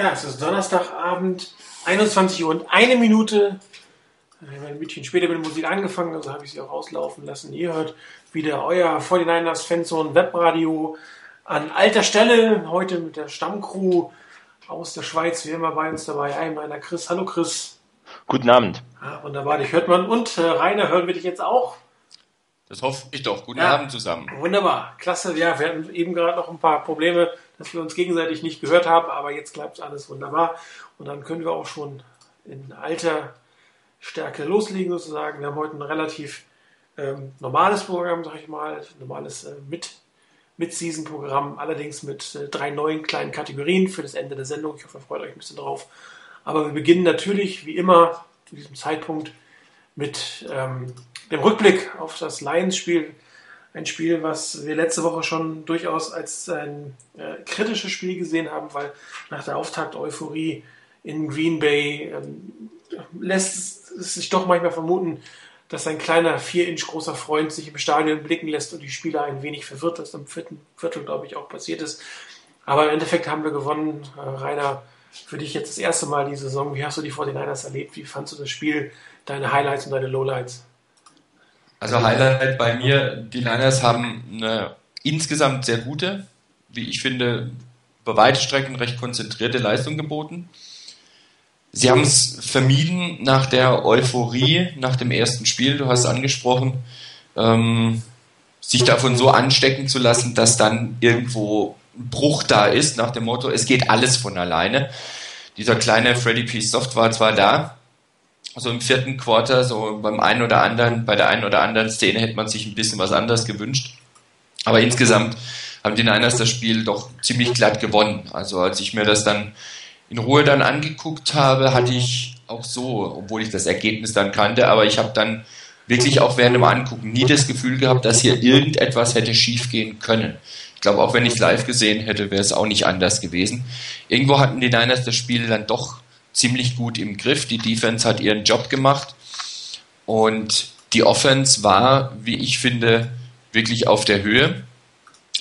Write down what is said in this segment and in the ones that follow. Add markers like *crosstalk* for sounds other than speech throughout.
Ja, es ist Donnerstagabend, 21 Uhr und eine Minute. Ich habe ein bisschen später mit der Musik angefangen, also habe ich sie auch auslaufen lassen. Ihr hört wieder euer 49ers Fanzone Webradio an alter Stelle. Heute mit der Stammcrew aus der Schweiz, wie immer bei uns dabei. Einmal einer Chris. Hallo Chris. Guten Abend. Ja, wunderbar, dich hört man. Und äh, Rainer, hören wir dich jetzt auch? Das hoffe ich doch. Guten Ja. Abend zusammen. Wunderbar, klasse. Ja, wir hatten eben gerade noch ein paar Probleme, dass wir uns gegenseitig nicht gehört haben, aber jetzt klappt alles wunderbar. Und dann können wir auch schon in alter Stärke loslegen sozusagen. Wir haben heute ein relativ ähm, normales Programm, sag ich mal, normales äh, Mid-Season-Programm, allerdings mit äh, drei neuen kleinen Kategorien für das Ende der Sendung. Ich hoffe, ihr freut euch ein bisschen drauf. Aber wir beginnen natürlich, wie immer, zu diesem Zeitpunkt mit ähm, dem Rückblick auf das Lions-Spiel. Ein Spiel, was wir letzte Woche schon durchaus als ein äh, kritisches Spiel gesehen haben, weil nach der Auftakt-Euphorie in Green Bay ähm, lässt es sich doch manchmal vermuten, dass ein kleiner vier Inch großer Freund sich im Stadion blicken lässt und die Spieler ein wenig verwirrt, was im vierten Viertel, glaube ich, auch passiert ist. Aber im Endeffekt haben wir gewonnen. Äh, Rainer, für dich jetzt das erste Mal die Saison. Wie hast du die 49ers erlebt? Wie fandst du das Spiel? Deine Highlights und deine Lowlights? Also Highlight bei mir, die Niners haben eine insgesamt sehr gute, wie ich finde, über weite Strecken recht konzentrierte Leistung geboten. Sie haben es vermieden nach der Euphorie, nach dem ersten Spiel, du hast angesprochen, ähm, sich davon so anstecken zu lassen, dass dann irgendwo ein Bruch da ist, nach dem Motto, es geht alles von alleine. Dieser kleine Freddy P. Soft war zwar da, so im vierten Quarter, so beim einen oder anderen, bei der einen oder anderen Szene hätte man sich ein bisschen was anderes gewünscht. Aber insgesamt haben die Niners das Spiel doch ziemlich glatt gewonnen. Also als ich mir das dann in Ruhe dann angeguckt habe, hatte ich auch so, obwohl ich das Ergebnis dann kannte, aber ich habe dann wirklich auch während dem Angucken nie das Gefühl gehabt, dass hier irgendetwas hätte schiefgehen können. Ich glaube, auch wenn ich es live gesehen hätte, wäre es auch nicht anders gewesen. Irgendwo hatten die Niners das Spiel dann doch ziemlich gut im Griff. Die Defense hat ihren Job gemacht und die Offense war, wie ich finde, wirklich auf der Höhe.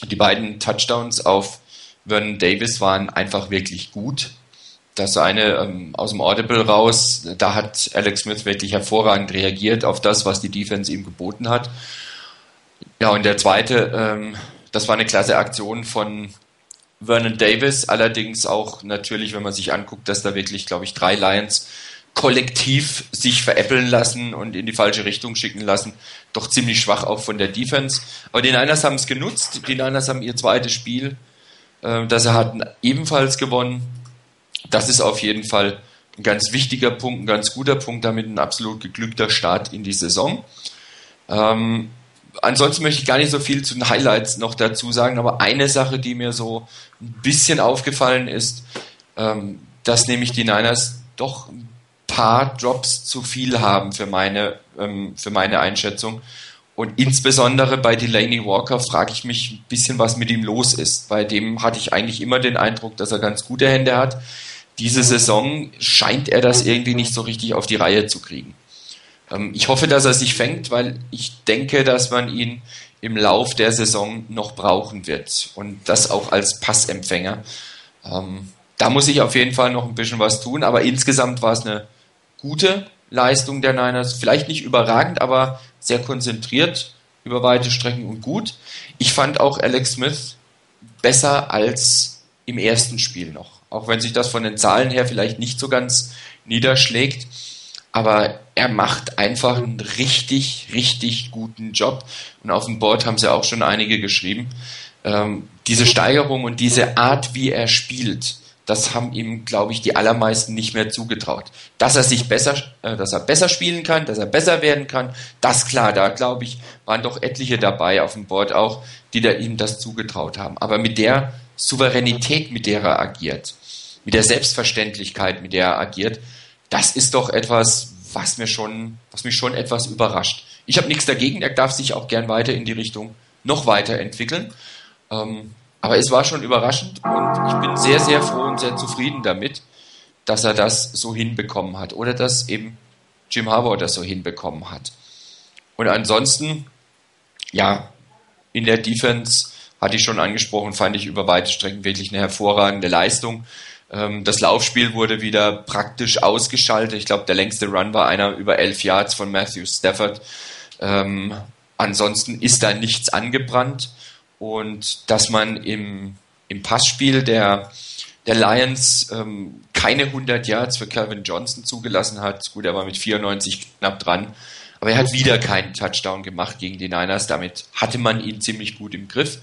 Die beiden Touchdowns auf Vernon Davis waren einfach wirklich gut. Das eine ähm, aus dem Audible raus, da hat Alex Smith wirklich hervorragend reagiert auf das, was die Defense ihm geboten hat. Ja, und der zweite, ähm, das war eine klasse Aktion von Vernon Davis, allerdings auch natürlich, wenn man sich anguckt, dass da wirklich, glaube ich, drei Lions kollektiv sich veräppeln lassen und in die falsche Richtung schicken lassen. Doch ziemlich schwach auch von der Defense. Aber die Niners haben es genutzt. Die Niners haben ihr zweites Spiel, äh, das sie hatten, ebenfalls gewonnen. Das ist auf jeden Fall ein ganz wichtiger Punkt, ein ganz guter Punkt, damit ein absolut geglückter Start in die Saison. Ähm, ansonsten möchte ich gar nicht so viel zu den Highlights noch dazu sagen, aber eine Sache, die mir so ein bisschen aufgefallen ist, ähm, dass nämlich die Niners doch ein paar Drops zu viel haben für meine, ähm, für meine Einschätzung. Und insbesondere bei Delaney Walker frage ich mich ein bisschen, was mit ihm los ist. Bei dem hatte ich eigentlich immer den Eindruck, dass er ganz gute Hände hat. Diese Saison scheint er das irgendwie nicht so richtig auf die Reihe zu kriegen. Ähm, ich hoffe, dass er sich fängt, weil ich denke, dass man ihn im Lauf der Saison noch brauchen wird und das auch als Passempfänger. Ähm, da muss ich auf jeden Fall noch ein bisschen was tun, aber insgesamt war es eine gute Leistung der Niners. Vielleicht nicht überragend, aber sehr konzentriert über weite Strecken und gut. Ich fand auch Alex Smith besser als im ersten Spiel noch. Auch wenn sich das von den Zahlen her vielleicht nicht so ganz niederschlägt. Aber er macht einfach einen richtig, richtig guten Job. Und auf dem Board haben sie auch schon einige geschrieben. Ähm, diese Steigerung und diese Art, wie er spielt, das haben ihm, glaube ich, die allermeisten nicht mehr zugetraut. Dass er sich besser, äh, dass er besser spielen kann, dass er besser werden kann, das klar, da glaube ich, waren doch etliche dabei auf dem Board auch, die da ihm das zugetraut haben. Aber mit der Souveränität, mit der er agiert, mit der Selbstverständlichkeit, mit der er agiert, das ist doch etwas, was mir schon, was mich schon etwas überrascht. Ich habe nichts dagegen, er darf sich auch gern weiter in die Richtung noch weiterentwickeln. Ähm, aber es war schon überraschend und ich bin sehr, sehr froh und sehr zufrieden damit, dass er das so hinbekommen hat oder dass eben Jim Harbour das so hinbekommen hat. Und ansonsten, ja, in der Defense hatte ich schon angesprochen, fand ich über weite Strecken wirklich eine hervorragende Leistung. Ähm, das Laufspiel wurde wieder praktisch ausgeschaltet. Ich glaube, der längste Run war einer über elf Yards von Matthew Stafford. Ähm, ansonsten ist da nichts angebrannt und dass man im, im Passspiel der, der Lions ähm, keine 100 Yards für Calvin Johnson zugelassen hat. Gut, er war mit 94 knapp dran, aber er hat wieder keinen Touchdown gemacht gegen die Niners. Damit hatte man ihn ziemlich gut im Griff.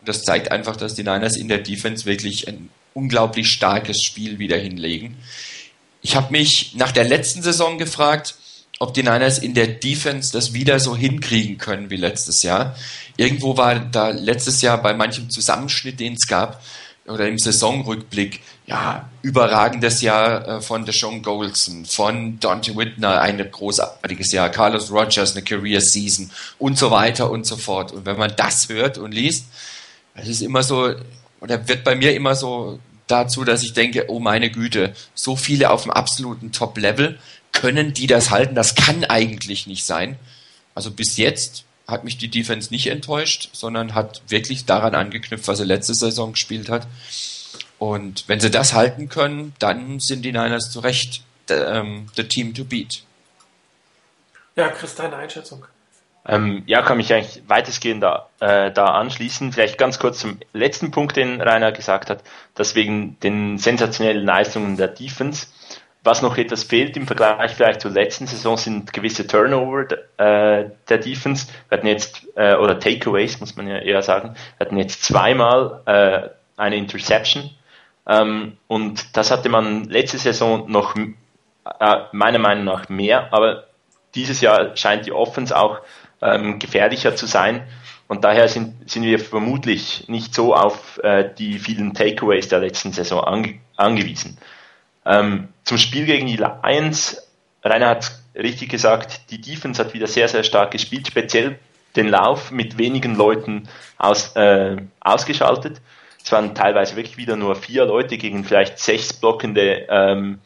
Und das zeigt einfach, dass die Niners in der Defense wirklich ein unglaublich starkes Spiel wieder hinlegen. Ich habe mich nach der letzten Saison gefragt, ob die Niners in der Defense das wieder so hinkriegen können wie letztes Jahr. Irgendwo war da letztes Jahr bei manchem Zusammenschnitt, den es gab, oder im Saisonrückblick, ja, überragendes Jahr äh, von Deshaun Golson, von Dante Whitner, ein großartiges Jahr, Carlos Rogers, eine Career Season und so weiter und so fort. Und wenn man das hört und liest, es ist immer so, oder wird bei mir immer so dazu, dass ich denke, oh meine Güte, so viele auf dem absoluten Top-Level, können die das halten? Das kann eigentlich nicht sein. Also bis jetzt hat mich die Defense nicht enttäuscht, sondern hat wirklich daran angeknüpft, was sie letzte Saison gespielt hat. Und wenn sie das halten können, dann sind die Niners zu Recht the, um, the team to beat. Ja, Chris, deine Einschätzung. Ähm, ja, kann mich eigentlich weitestgehend da, äh, da anschließen. Vielleicht ganz kurz zum letzten Punkt, den Rainer gesagt hat, dass wegen den sensationellen Leistungen der Defense, was noch etwas fehlt im Vergleich vielleicht zur letzten Saison, sind gewisse Turnover äh, der Defense. Wir hatten jetzt, äh, oder Takeaways, muss man ja eher sagen, wir hatten jetzt zweimal äh, eine Interception. Ähm, und das hatte man letzte Saison noch äh, meiner Meinung nach mehr, aber dieses Jahr scheint die Offense auch ähm, gefährlicher zu sein. Und daher sind, sind wir vermutlich nicht so auf äh, die vielen Takeaways der letzten Saison ange angewiesen. Ähm, zum Spiel gegen die Lions, Rainer hat richtig gesagt, die Defense hat wieder sehr, sehr stark gespielt, speziell den Lauf mit wenigen Leuten aus, äh, ausgeschaltet. Es waren teilweise wirklich wieder nur vier Leute gegen vielleicht sechs blockende ähm,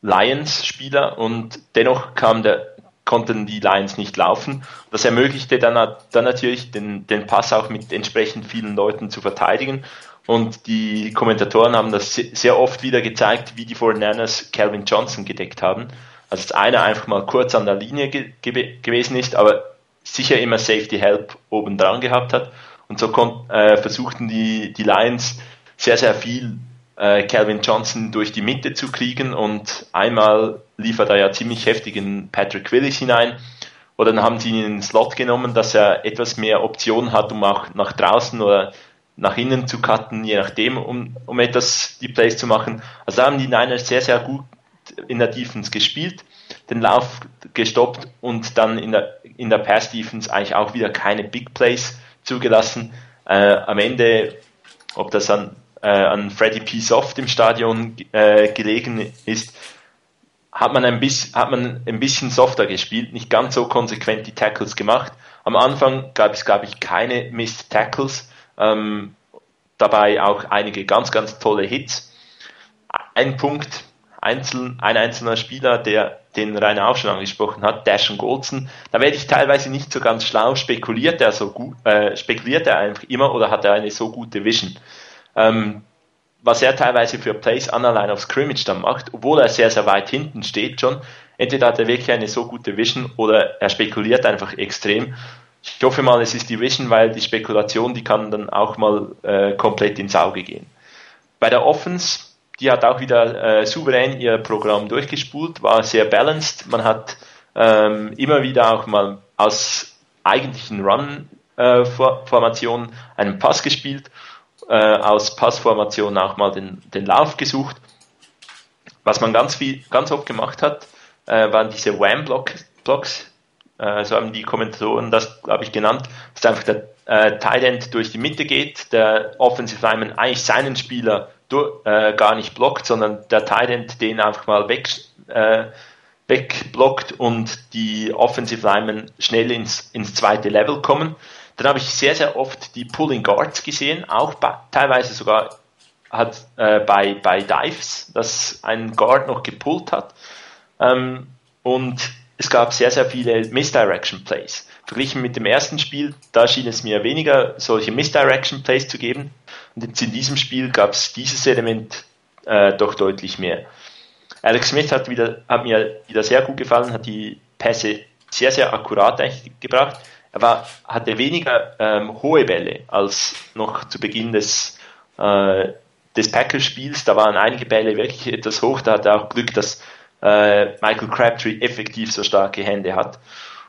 Lions-Spieler und dennoch kam der, konnten die Lions nicht laufen. Das ermöglichte dann, dann natürlich den, den Pass auch mit entsprechend vielen Leuten zu verteidigen. Und die Kommentatoren haben das sehr oft wieder gezeigt, wie die 49ers Calvin Johnson gedeckt haben. Also dass einer einfach mal kurz an der Linie ge gewesen ist, aber sicher immer Safety Help oben dran gehabt hat. Und so äh, versuchten die, die Lions sehr, sehr viel äh, Calvin Johnson durch die Mitte zu kriegen und einmal lief er ja ziemlich heftig in Patrick Willis hinein. Oder dann haben sie ihn in den Slot genommen, dass er etwas mehr Optionen hat, um auch nach draußen oder nach innen zu cutten, je nachdem, um, um etwas die Plays zu machen. Also haben die Niners sehr, sehr gut in der Defense gespielt, den Lauf gestoppt und dann in der, in der Pass Defense eigentlich auch wieder keine Big Plays zugelassen. Äh, am Ende, ob das an äh, an Freddy P. Soft im Stadion äh, gelegen ist, hat man, ein bisschen, hat man ein bisschen softer gespielt, nicht ganz so konsequent die Tackles gemacht. Am Anfang gab es, glaube ich, keine Missed Tackles, ähm, dabei auch einige ganz, ganz tolle Hits. Ein Punkt, einzeln, ein einzelner Spieler, der den Rainer auch schon angesprochen hat, Dashon Goldson, da werde ich teilweise nicht so ganz schlau, spekuliert er so gut, äh, spekuliert er einfach immer oder hat er eine so gute Vision? Ähm, was er teilweise für Plays an der Line of Scrimmage dann macht, obwohl er sehr, sehr weit hinten steht schon. Entweder hat er wirklich eine so gute Vision oder er spekuliert einfach extrem. Ich hoffe mal, es ist die Vision, weil die Spekulation, die kann dann auch mal äh, komplett ins Auge gehen. Bei der Offense, die hat auch wieder äh, souverän ihr Programm durchgespult, war sehr balanced. Man hat ähm, immer wieder auch mal aus eigentlichen Run-Formationen äh, einen Pass gespielt äh, aus Passformation auch mal den, den Lauf gesucht. Was man ganz viel, ganz oft gemacht hat, äh, waren diese Wham-Blocks, äh, so haben die Kommentatoren das, glaube ich, genannt, dass einfach der äh, Tight End durch die Mitte geht, der Offensive Lineman eigentlich seinen Spieler äh, gar nicht blockt, sondern der Tight End den einfach mal weg, äh, wegblockt und die Offensive Linemen schnell ins, ins zweite Level kommen. Dann habe ich sehr, sehr oft die Pulling Guards gesehen, auch bei, teilweise sogar hat äh, bei, bei Dives, dass ein Guard noch gepullt hat. Ähm, und es gab sehr, sehr viele Misdirection Plays. Verglichen mit dem ersten Spiel, da schien es mir weniger solche Misdirection Plays zu geben, Und jetzt in diesem Spiel gab es dieses Element äh, doch deutlich mehr. Alex Smith hat, wieder, hat mir wieder sehr gut gefallen, hat die Pässe sehr, sehr akkurat gebracht. Er war, hatte weniger ähm, hohe Bälle als noch zu Beginn des, äh, des Packers-Spiels. Da waren einige Bälle wirklich etwas hoch. Da hat er auch Glück, dass äh, Michael Crabtree effektiv so starke Hände hat.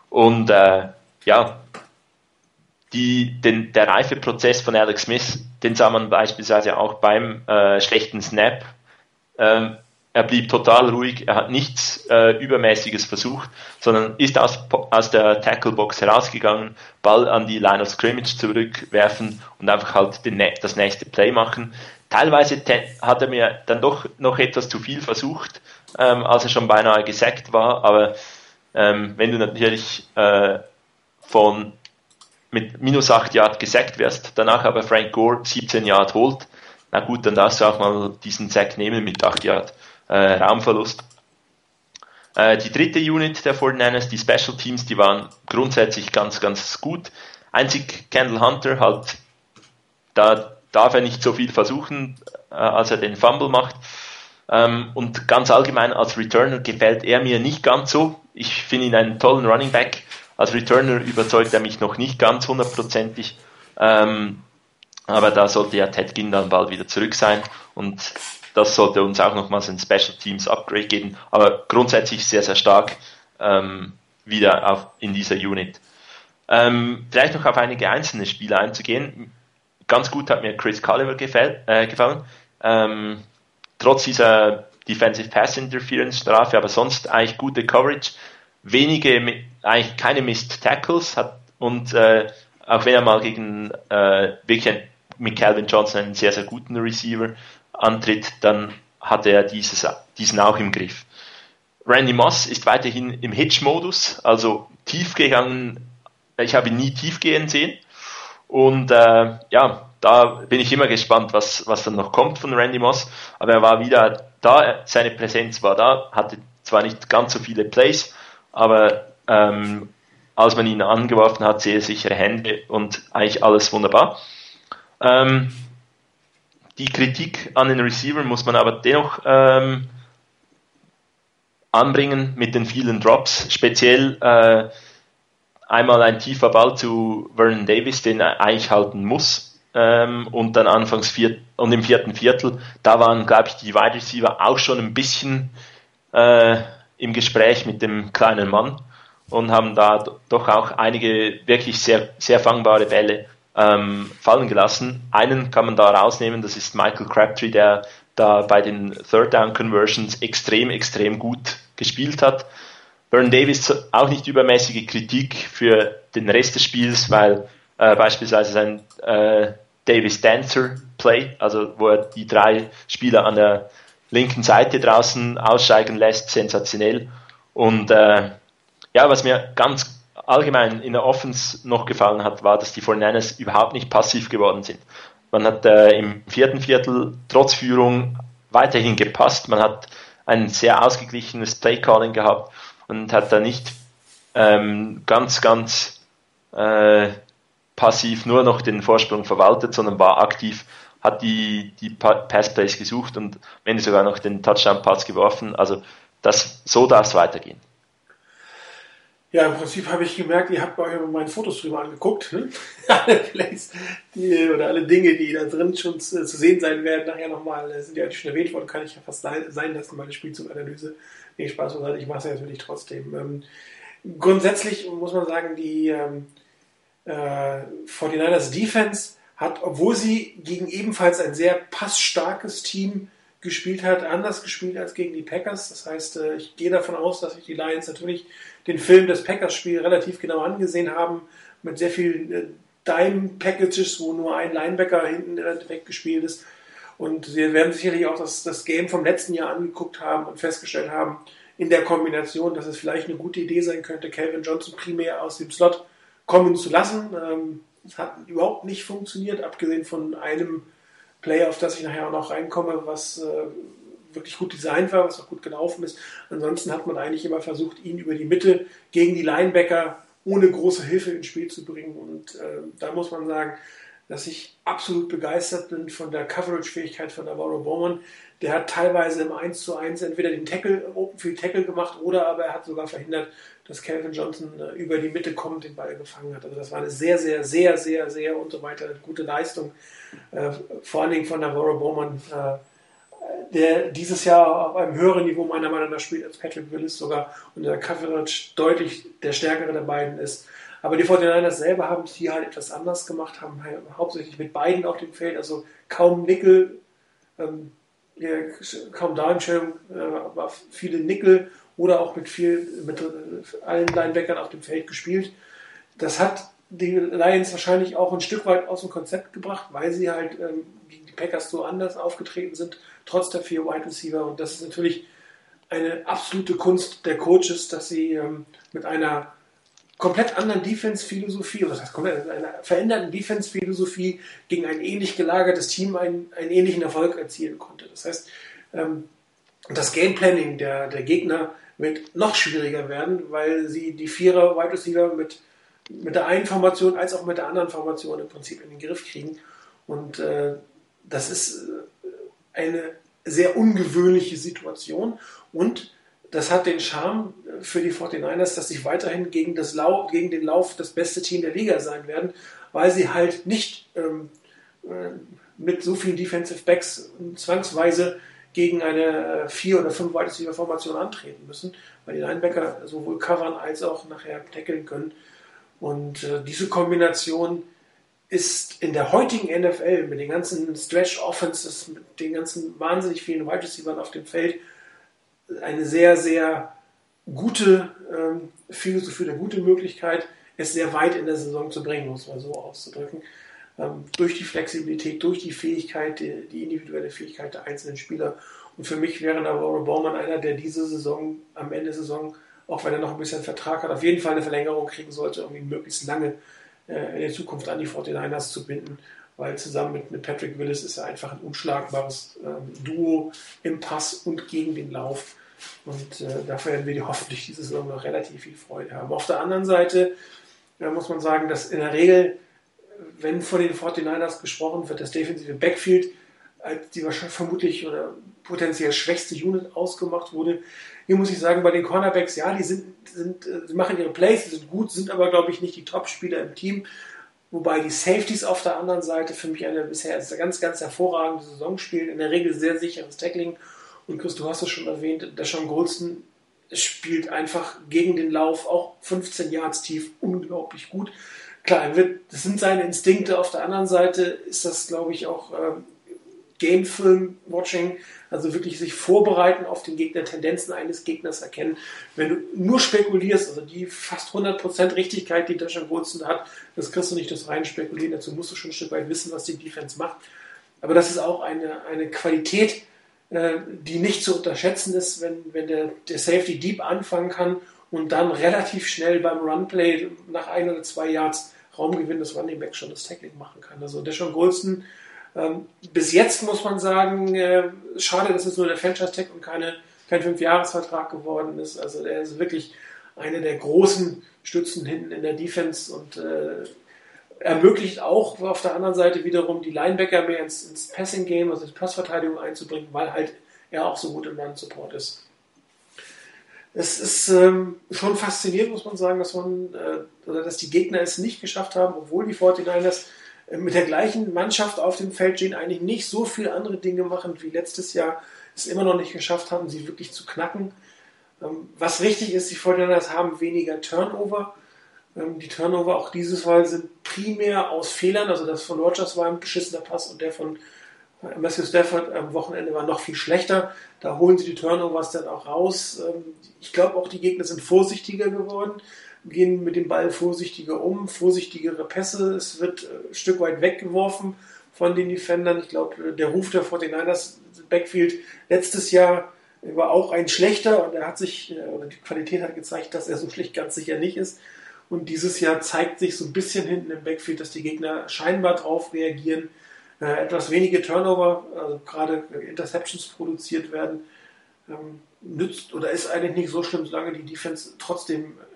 Und äh, ja, die, den, der Reifeprozess von Alex Smith, den sah man beispielsweise auch beim äh, schlechten Snap. Ähm, er blieb total ruhig, er hat nichts äh, Übermäßiges versucht, sondern ist aus, aus der Tackle-Box herausgegangen, Ball an die Line of Scrimmage zurückwerfen und einfach halt den, das nächste Play machen. Teilweise hat er mir dann doch noch etwas zu viel versucht, ähm, als er schon beinahe gesackt war, aber ähm, wenn du natürlich äh, von mit minus 8 Yard gesackt wirst, danach aber Frank Gore 17 Yard holt, na gut, dann darfst du auch mal diesen Sack nehmen mit 8 Yard äh, Raumverlust. Äh, die dritte Unit der 49ers, die Special Teams, die waren grundsätzlich ganz, ganz gut. Einzig Kendall Hunter halt, da darf er nicht so viel versuchen, äh, als er den Fumble macht. Ähm, und ganz allgemein als Returner gefällt er mir nicht ganz so. Ich finde ihn einen tollen Running Back. Als Returner überzeugt er mich noch nicht ganz hundertprozentig. Ähm, aber da sollte ja Ted Ginn dann bald wieder zurück sein. Und das sollte uns auch nochmals ein Special Teams Upgrade geben, aber grundsätzlich sehr, sehr stark ähm, wieder auf, in dieser Unit. Ähm, vielleicht noch auf einige einzelne Spiele einzugehen. Ganz gut hat mir Chris Culliver gefällt, äh, gefallen. Ähm, trotz dieser Defensive Pass Interference Strafe, aber sonst eigentlich gute Coverage. Wenige, eigentlich keine Missed Tackles hat, und äh, auch wenn er mal gegen äh, wirklich mit Calvin Johnson einen sehr, sehr guten Receiver antritt, dann hat er dieses, diesen auch im Griff. Randy Moss ist weiterhin im Hitch-Modus, also tief gegangen. Ich habe ihn nie tief gehen sehen. Und äh, ja, da bin ich immer gespannt, was, was dann noch kommt von Randy Moss. Aber er war wieder da, seine Präsenz war da, hatte zwar nicht ganz so viele Plays, aber ähm, als man ihn angeworfen hat, sehr sichere Hände und eigentlich alles wunderbar. Ähm, die Kritik an den Receiver muss man aber dennoch ähm, anbringen mit den vielen Drops. Speziell äh, einmal ein tiefer Ball zu Vernon Davis, den er eigentlich halten muss. Ähm, und dann anfangs vier, und im vierten Viertel, da waren, glaube ich, die Wide Receiver auch schon ein bisschen äh, im Gespräch mit dem kleinen Mann und haben da doch auch einige wirklich sehr, sehr fangbare Bälle ähm, fallen gelassen. Einen kann man da rausnehmen, das ist Michael Crabtree, der da bei den Third Down Conversions extrem, extrem gut gespielt hat. Burn Davis auch nicht übermäßige Kritik für den Rest des Spiels, weil äh, beispielsweise sein äh, Davis Dancer Play, also wo er die drei Spieler an der linken Seite draußen aussteigen lässt, sensationell. Und äh, ja, was mir ganz allgemein in der Offense noch gefallen hat, war, dass die 49ers überhaupt nicht passiv geworden sind. Man hat äh, im vierten Viertel trotz Führung weiterhin gepasst. Man hat ein sehr ausgeglichenes Playcalling gehabt und hat da nicht ähm, ganz, ganz äh, passiv nur noch den Vorsprung verwaltet, sondern war aktiv, hat die, die Passplays gesucht und Ende sogar noch den Touchdown-Pass geworfen. Also das, so darf es weitergehen. Ja, im Prinzip habe ich gemerkt, ihr habt euch meine Fotos drüber angeguckt. Ne? *laughs* alle Plays die, oder alle Dinge, die da drin schon zu, zu sehen sein werden, nachher nochmal, äh, sind ja schon erwähnt worden, kann ich ja fast sein lassen, meine Spielzuganalyse. Nee, Spaß beiseite, ich mache es ja natürlich trotzdem. Ähm, grundsätzlich muss man sagen, die ähm, äh, 49ers Defense hat, obwohl sie gegen ebenfalls ein sehr passstarkes Team gespielt hat, anders gespielt als gegen die Packers. Das heißt, äh, ich gehe davon aus, dass sich die Lions natürlich den Film des Packers-Spiel relativ genau angesehen haben, mit sehr vielen äh, Dime-Packages, wo nur ein Linebacker hinten weggespielt ist. Und sie werden sicherlich auch das, das Game vom letzten Jahr angeguckt haben und festgestellt haben, in der Kombination, dass es vielleicht eine gute Idee sein könnte, Calvin Johnson primär aus dem Slot kommen zu lassen. Ähm, es hat überhaupt nicht funktioniert, abgesehen von einem Play, auf das ich nachher auch noch reinkomme, was äh, wirklich gut designt war, was auch gut gelaufen ist. Ansonsten hat man eigentlich immer versucht, ihn über die Mitte gegen die Linebacker ohne große Hilfe ins Spiel zu bringen. Und äh, da muss man sagen, dass ich absolut begeistert bin von der Coverage-Fähigkeit von Navarro Bowman. Der hat teilweise im 1 zu 1 entweder den Tackle, Open Field Tackle gemacht oder aber er hat sogar verhindert, dass Calvin Johnson äh, über die Mitte kommt, den Ball gefangen hat. Also das war eine sehr, sehr, sehr, sehr, sehr und so weiter gute Leistung. Äh, vor allen Dingen von Navarro Bowman, äh, der dieses Jahr auf einem höheren Niveau meiner Meinung nach spielt als Patrick Willis sogar und der Coverage deutlich der stärkere der beiden ist. Aber die 49ers selber haben es hier halt etwas anders gemacht, haben halt hauptsächlich mit beiden auf dem Feld, also kaum Nickel, ähm, ja, kaum Darmstellung, äh, aber viele Nickel oder auch mit viel, mit allen Linebackern auf dem Feld gespielt. Das hat die Lions wahrscheinlich auch ein Stück weit aus dem Konzept gebracht, weil sie halt ähm, gegen die Packers so anders aufgetreten sind, trotz der vier Wide Receiver. Und das ist natürlich eine absolute Kunst der Coaches, dass sie ähm, mit einer komplett anderen Defense-Philosophie, oder das heißt komplett einer veränderten Defense-Philosophie gegen ein ähnlich gelagertes Team einen, einen ähnlichen Erfolg erzielen konnte. Das heißt, ähm, das Gameplanning der, der Gegner wird noch schwieriger werden, weil sie die Vierer Wide Receiver mit, mit der einen Formation als auch mit der anderen Formation im Prinzip in den Griff kriegen. Und äh, das ist äh, eine sehr ungewöhnliche Situation und das hat den Charme für die 49ers, dass sie weiterhin gegen, das Lau gegen den Lauf das beste Team der Liga sein werden, weil sie halt nicht ähm, äh, mit so vielen Defensive Backs zwangsweise gegen eine äh, vier oder fünf Wide Formation antreten müssen, weil die Linebacker sowohl covern als auch nachher tackeln können. Und äh, diese Kombination ist in der heutigen NFL mit den ganzen Stretch Offenses, mit den ganzen wahnsinnig vielen Wide Receivers auf dem Feld eine sehr, sehr gute ähm, Philosophie, eine gute Möglichkeit, es sehr weit in der Saison zu bringen, muss man so auszudrücken. Ähm, durch die Flexibilität, durch die Fähigkeit, die, die, individuelle Fähigkeit der einzelnen Spieler. Und für mich wäre Navarro Baumann einer, der diese Saison, am Ende der Saison, auch wenn er noch ein bisschen Vertrag hat, auf jeden Fall eine Verlängerung kriegen sollte, irgendwie möglichst lange in der Zukunft an die 49ers zu binden weil zusammen mit, mit Patrick Willis ist er einfach ein unschlagbares ähm, Duo im Pass und gegen den Lauf. Und äh, dafür werden wir hoffentlich diese Saison noch relativ viel Freude haben. Auf der anderen Seite äh, muss man sagen, dass in der Regel, wenn von den 49ers gesprochen wird, das defensive Backfield als die wahrscheinlich vermutlich oder potenziell schwächste Unit ausgemacht wurde. Hier muss ich sagen, bei den Cornerbacks, ja, die sind, sind, äh, sie machen ihre Plays, die sind gut, sind aber, glaube ich, nicht die Top-Spieler im Team. Wobei die Safeties auf der anderen Seite für mich eine bisher ganz, ganz hervorragende Saison spielen. In der Regel sehr sicheres Tackling. Und Chris, du hast es schon erwähnt, der Sean Goldston spielt einfach gegen den Lauf auch 15 Yards tief unglaublich gut. Klar, das sind seine Instinkte. Auf der anderen Seite ist das, glaube ich, auch ähm, Game-Film-Watching, also wirklich sich vorbereiten auf den Gegner, Tendenzen eines Gegners erkennen. Wenn du nur spekulierst, also die fast 100% Richtigkeit, die Dashan Wilson hat, das kriegst du nicht das rein spekulieren, dazu musst du schon ein Stück weit wissen, was die Defense macht. Aber das ist auch eine, eine Qualität, äh, die nicht zu unterschätzen ist, wenn, wenn der, der Safety deep anfangen kann und dann relativ schnell beim Runplay nach ein oder zwei Yards Raumgewinn des Running Back schon das Tackling machen kann. Also Deshaun Golston ähm, bis jetzt muss man sagen, äh, schade, dass es nur der Franchise-Tag und keine, kein Fünfjahresvertrag geworden ist. Also er ist wirklich eine der großen Stützen hinten in der Defense und äh, ermöglicht auch auf der anderen Seite wiederum die Linebacker mehr ins, ins Passing-Game, also die Passverteidigung einzubringen, weil halt er auch so gut im Run-Support ist. Es ist ähm, schon faszinierend, muss man sagen, dass man, äh, dass die Gegner es nicht geschafft haben, obwohl die 49ers mit der gleichen Mannschaft auf dem Feld stehen, eigentlich nicht so viele andere Dinge machen wie letztes Jahr, es immer noch nicht geschafft haben, sie wirklich zu knacken. Ähm, was richtig ist, die Fortinanders haben weniger Turnover. Ähm, die Turnover auch dieses Mal sind primär aus Fehlern, also das von Rogers war ein beschissener Pass und der von äh, Matthew Stafford am Wochenende war noch viel schlechter. Da holen sie die Turnovers dann auch raus. Ähm, ich glaube auch die Gegner sind vorsichtiger geworden gehen mit dem Ball vorsichtiger um, vorsichtigere Pässe. Es wird äh, ein Stück weit weggeworfen von den Defendern. Ich glaube, der Ruf der 49ers Backfield letztes Jahr war auch ein schlechter und er hat sich, äh, oder die Qualität hat gezeigt, dass er so schlicht ganz sicher nicht ist. Und dieses Jahr zeigt sich so ein bisschen hinten im Backfield, dass die Gegner scheinbar darauf reagieren. Äh, etwas wenige Turnover, also gerade Interceptions produziert werden, ähm, nützt oder ist eigentlich nicht so schlimm, solange die Defense trotzdem äh,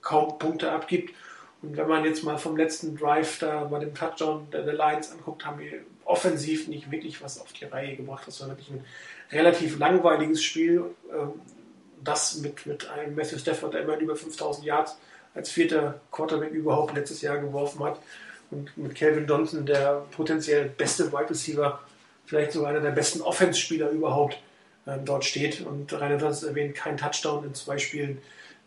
kaum Punkte abgibt. Und wenn man jetzt mal vom letzten Drive da bei dem Touchdown der, der Lions anguckt, haben wir offensiv nicht wirklich was auf die Reihe gebracht. Das war wirklich ein relativ langweiliges Spiel. Ähm, das mit, mit einem Matthew Stafford, der immerhin über 5000 Yards als vierter Quarterback überhaupt letztes Jahr geworfen hat. Und mit Calvin Johnson, der potenziell beste Wide Receiver, vielleicht sogar einer der besten Offense-Spieler überhaupt, ähm, dort steht. Und Rainer Johnson erwähnt, kein Touchdown in zwei Spielen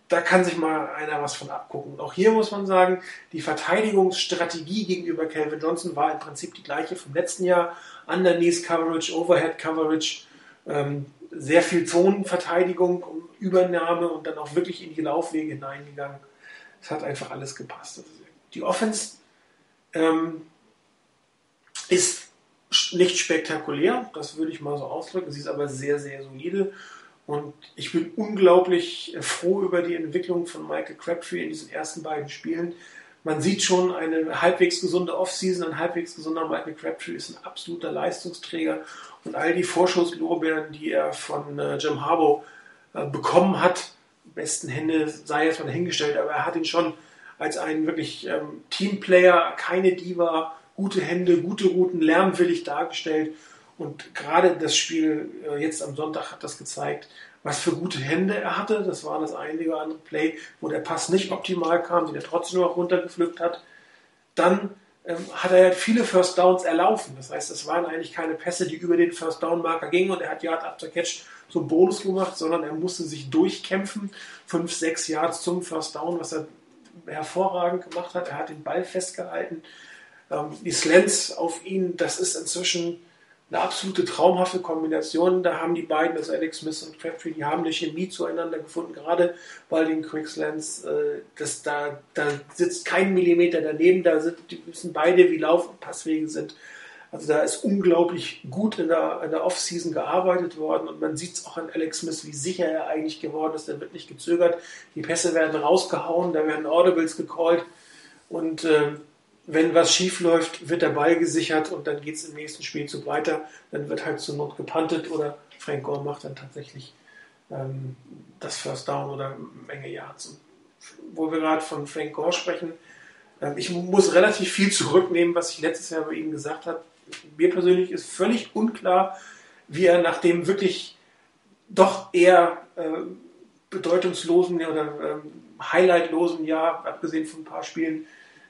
da kann sich mal einer was von abgucken. Auch hier muss man sagen, die Verteidigungsstrategie gegenüber Calvin Johnson war im Prinzip die gleiche vom letzten Jahr. Underneath Coverage, Overhead Coverage, ähm, sehr viel Zonenverteidigung, Übernahme und dann auch wirklich in die Laufwege hineingegangen. Es hat einfach alles gepasst. Die Offense ähm, ist nicht spektakulär, das würde ich mal so ausdrücken. Sie ist aber sehr, sehr solide und ich bin unglaublich froh über die Entwicklung von Michael Crabtree in diesen ersten beiden Spielen. Man sieht schon eine halbwegs gesunde Offseason, ein halbwegs gesunder Michael Crabtree ist ein absoluter Leistungsträger und all die Vorschusslorbeeren, die er von äh, Jim Harbaugh äh, bekommen hat, besten Hände sei jetzt mal dahingestellt, aber er hat ihn schon als einen wirklich ähm, Teamplayer, keine Diva, gute Hände, gute Routen, lärmwillig dargestellt und gerade das Spiel äh, jetzt am Sonntag hat das gezeigt, was für gute Hände er hatte. Das war das einige oder andere Play, wo der Pass nicht optimal kam, den er trotzdem noch runtergepflückt hat. Dann ähm, hat er viele First Downs erlaufen. Das heißt, es waren eigentlich keine Pässe, die über den First Down Marker gingen und er hat Yard after Catch zum Bonus gemacht, sondern er musste sich durchkämpfen. Fünf, sechs Yards zum First Down, was er hervorragend gemacht hat. Er hat den Ball festgehalten. Ähm, die Slants auf ihn, das ist inzwischen eine absolute traumhafte Kombination. Da haben die beiden, also Alex Smith und Crabtree, die haben eine Chemie zueinander gefunden, gerade bei den Quickslands. Äh, das, da, da sitzt kein Millimeter daneben, da sind, die wissen beide, wie Lauf- und Passwege sind. Also da ist unglaublich gut in der, in der Offseason gearbeitet worden und man sieht es auch an Alex Smith, wie sicher er eigentlich geworden ist. Der wird nicht gezögert. Die Pässe werden rausgehauen, da werden Audibles gecallt und äh, wenn was schief läuft, wird der Ball gesichert und dann geht es im nächsten Spielzug weiter. Dann wird halt zur Not gepantet oder Frank Gore macht dann tatsächlich ähm, das First Down oder Menge Yards. Wo wir gerade von Frank Gore sprechen, äh, ich muss relativ viel zurücknehmen, was ich letztes Jahr bei ihm gesagt habe. Mir persönlich ist völlig unklar, wie er nach dem wirklich doch eher äh, bedeutungslosen oder äh, highlightlosen Jahr, abgesehen von ein paar Spielen,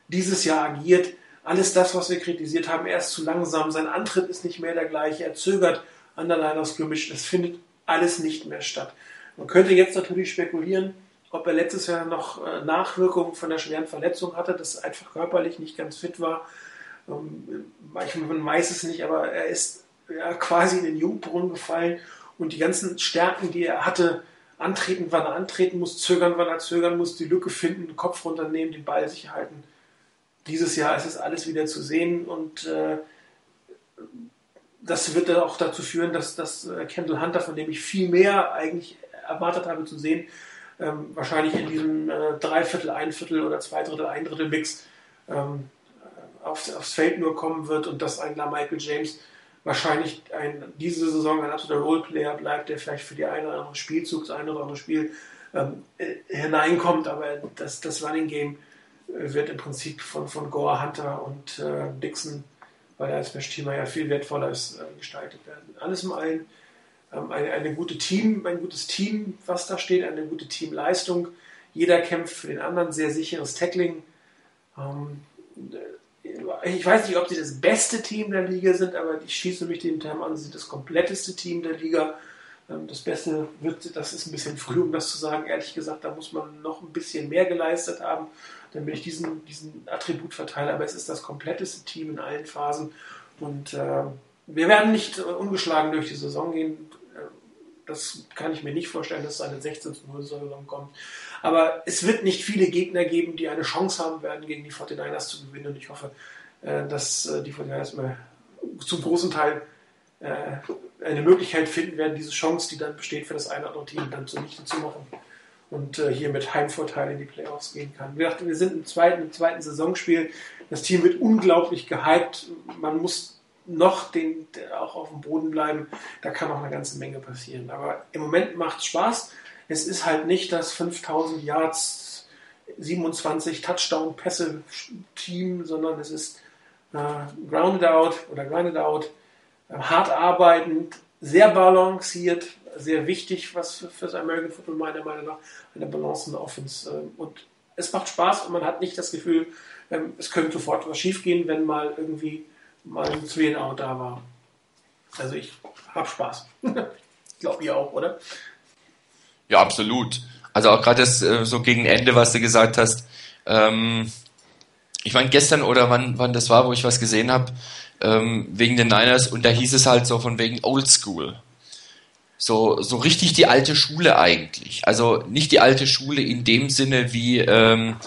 dieses Jahr agiert. Alles das, was wir kritisiert haben, er ist zu langsam, sein Antritt ist nicht mehr der gleiche, er zögert an der Line of Scrimmage, das findet alles nicht mehr statt. Man könnte jetzt natürlich spekulieren, ob er letztes Jahr noch äh, Nachwirkungen von der schweren Verletzung hatte, dass er einfach körperlich nicht ganz fit war. Ähm, man weiß es nicht, aber er ist quasi in den Jungbrunnen gefallen und die ganzen Stärken, die er hatte, antreten, wann er antreten muss, zögern, wann er zögern muss, die Lücke finden, den Kopf runternehmen, den Ball sich halten, dieses Jahr ist es alles wieder zu sehen und äh, das wird dann auch dazu führen, dass, dass äh, Kendall Hunter, von dem ich viel mehr eigentlich erwartet habe zu sehen, ähm, wahrscheinlich in diesem äh, Dreiviertel, Einviertel oder Zweidrittel, Eindrittel Mix ähm, aufs, aufs, Feld nur kommen wird und dass ein Michael James wahrscheinlich ein, diese Saison ein absoluter Roleplayer bleibt, der vielleicht für die eine oder andere Spielzug, das eine oder andere Spiel ähm, äh, hineinkommt, aber das, das Running Game wird im Prinzip von, von Gore, Hunter und äh, Dixon, weil er als Mesh-Teamer ja viel wertvoller ist, äh, gestaltet werden. Alles in allem ähm, eine, eine gute Team, ein gutes Team, was da steht, eine gute Teamleistung. Jeder kämpft für den anderen, sehr sicheres Tackling. Ähm, ich weiß nicht, ob sie das beste Team der Liga sind, aber ich schieße mich dem Term an, sie sind das kompletteste Team der Liga. Ähm, das Beste wird, das ist ein bisschen früh, um das zu sagen. Ehrlich gesagt, da muss man noch ein bisschen mehr geleistet haben damit ich diesen, diesen Attribut verteile. Aber es ist das kompletteste Team in allen Phasen. Und äh, wir werden nicht äh, ungeschlagen durch die Saison gehen. Äh, das kann ich mir nicht vorstellen, dass eine 16-0-Saison kommt. Aber es wird nicht viele Gegner geben, die eine Chance haben werden, gegen die 49ers zu gewinnen. Und ich hoffe, äh, dass die 49ers mal zum großen Teil eine Möglichkeit finden werden, diese Chance, die dann besteht für das eine oder andere Team, dann zunichte zu machen und äh, hier mit Heimvorteil in die Playoffs gehen kann. Wir, dachten, wir sind im zweiten, im zweiten Saisonspiel. Das Team wird unglaublich gehypt. Man muss noch den, auch auf dem Boden bleiben. Da kann auch eine ganze Menge passieren. Aber im Moment macht es Spaß. Es ist halt nicht das 5000 Yards 27 Touchdown-Pässe-Team, sondern es ist äh, grounded out oder grounded out, äh, hart arbeitend, sehr balanciert, sehr wichtig, was für, das American Football meiner Meinung nach eine Balance in der Offense. Äh, und es macht Spaß und man hat nicht das Gefühl, ähm, es könnte sofort was schiefgehen, wenn mal irgendwie mal ein Three Out da war. Also ich habe Spaß. *laughs* Glaube ihr auch, oder? Ja, absolut. Also auch gerade das äh, so gegen Ende, was du gesagt hast. Ähm, ich meine, gestern oder wann, wann das war, wo ich was gesehen habe, ähm, wegen den Niners und da hieß es halt so von wegen Old School. So, so richtig die alte Schule eigentlich. Also nicht die alte Schule in dem Sinne wie ähm,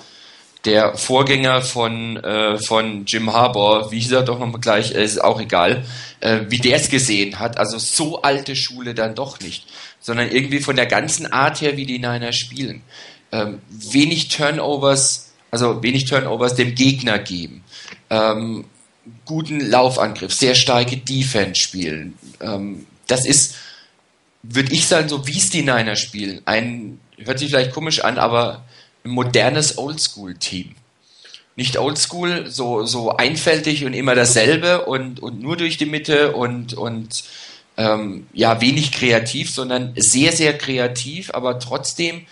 der Vorgänger von, äh, von Jim Harbour, wie hieß er doch nochmal gleich, äh, ist auch egal, äh, wie der es gesehen hat. Also so alte Schule dann doch nicht, sondern irgendwie von der ganzen Art her, wie die Niners spielen. Ähm, wenig Turnovers, also wenig Turnovers dem Gegner geben. Ähm, guten Laufangriff, sehr starke Defense spielen. Ähm, das ist, würde ich sagen, so wie es die Niners spielen. Ein, hört sich vielleicht komisch an, aber ein modernes Oldschool-Team. Nicht Oldschool, so, so einfältig und immer dasselbe und, und nur durch die Mitte und, und ähm, ja, wenig kreativ, sondern sehr, sehr kreativ, aber trotzdem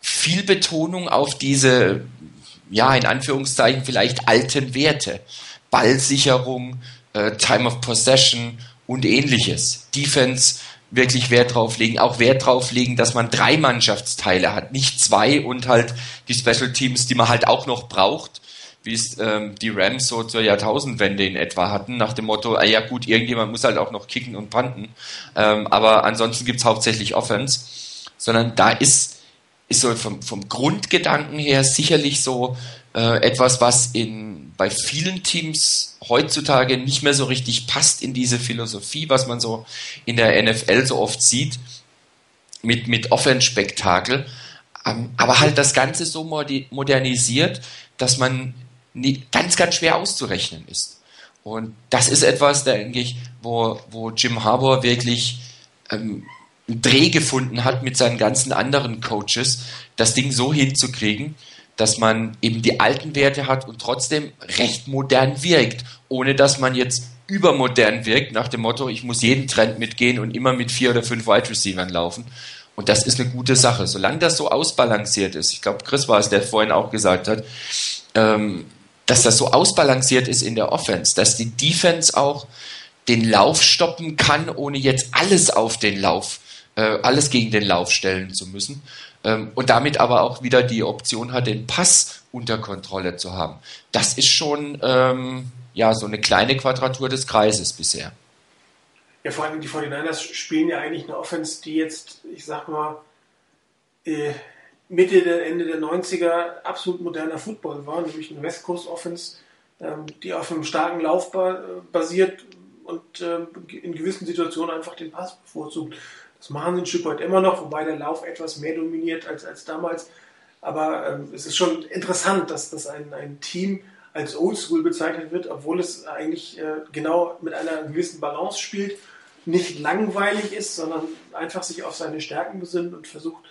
viel Betonung auf diese, ja, in Anführungszeichen vielleicht alten Werte. Ballsicherung, äh, Time of Possession und ähnliches. Defense wirklich Wert drauf legen, auch Wert drauf legen, dass man drei Mannschaftsteile hat, nicht zwei und halt die Special Teams, die man halt auch noch braucht, wie es ähm, die Rams so zur Jahrtausendwende in etwa hatten, nach dem Motto, ah ja gut, irgendjemand muss halt auch noch kicken und panten, ähm, aber ansonsten gibt's hauptsächlich Offense, sondern da ist, ist so vom, vom Grundgedanken her sicherlich so äh, etwas, was in, bei vielen Teams heutzutage nicht mehr so richtig passt in diese Philosophie, was man so in der NFL so oft sieht, mit, mit Offense-Spektakel. Ähm, aber halt das Ganze so modernisiert, dass man ganz, ganz schwer auszurechnen ist. Und das ist etwas, denke ich, wo, wo Jim Harbour wirklich ähm, einen Dreh gefunden hat mit seinen ganzen anderen Coaches, das Ding so hinzukriegen, dass man eben die alten Werte hat und trotzdem recht modern wirkt, ohne dass man jetzt übermodern wirkt, nach dem Motto, ich muss jeden Trend mitgehen und immer mit vier oder fünf Wide Receivers laufen. Und das ist eine gute Sache. Solange das so ausbalanciert ist, ich glaube, Chris war es, der vorhin auch gesagt hat, ähm, dass das so ausbalanciert ist in der Offense, dass die Defense auch den Lauf stoppen kann, ohne jetzt alles auf den Lauf, äh, alles gegen den Lauf stellen zu müssen ähm, und damit aber auch wieder die Option hat, den Pass unter Kontrolle zu haben. Das ist schon ähm, ja so eine kleine Quadratur des Kreises bisher. Ja, vor allem die 49ers spielen ja eigentlich eine Offense, die jetzt, ich sag mal, äh, Mitte der Ende der 90er absolut moderner Football war, nämlich eine West Coast Offense, ähm, die auf einem starken Lauf basiert und ähm, in gewissen Situationen einfach den Pass bevorzugt. Das machen sie ein Stück weit immer noch, wobei der Lauf etwas mehr dominiert als, als damals. Aber ähm, es ist schon interessant, dass das ein, ein Team als Oldschool bezeichnet wird, obwohl es eigentlich äh, genau mit einer gewissen Balance spielt, nicht langweilig ist, sondern einfach sich auf seine Stärken besinnt und versucht,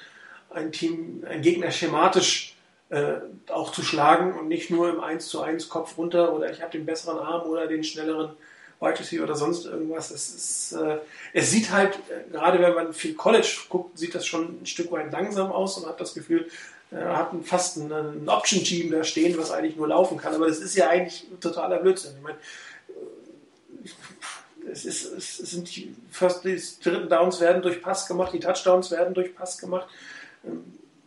ein Team, ein Gegner schematisch äh, auch zu schlagen und nicht nur im 1 zu 1 Kopf runter oder ich habe den besseren Arm oder den schnelleren Wide Receiver oder sonst irgendwas. Es, ist, äh, es sieht halt, äh, gerade wenn man viel College guckt, sieht das schon ein Stück weit langsam aus und hat das Gefühl, äh, hat fast ein, ein Option-Team da stehen, was eigentlich nur laufen kann. Aber das ist ja eigentlich totaler Blödsinn. Ich meine, äh, es, ist, es sind die, First, die dritten Downs werden durch Pass gemacht, die Touchdowns werden durch Pass gemacht. Ähm,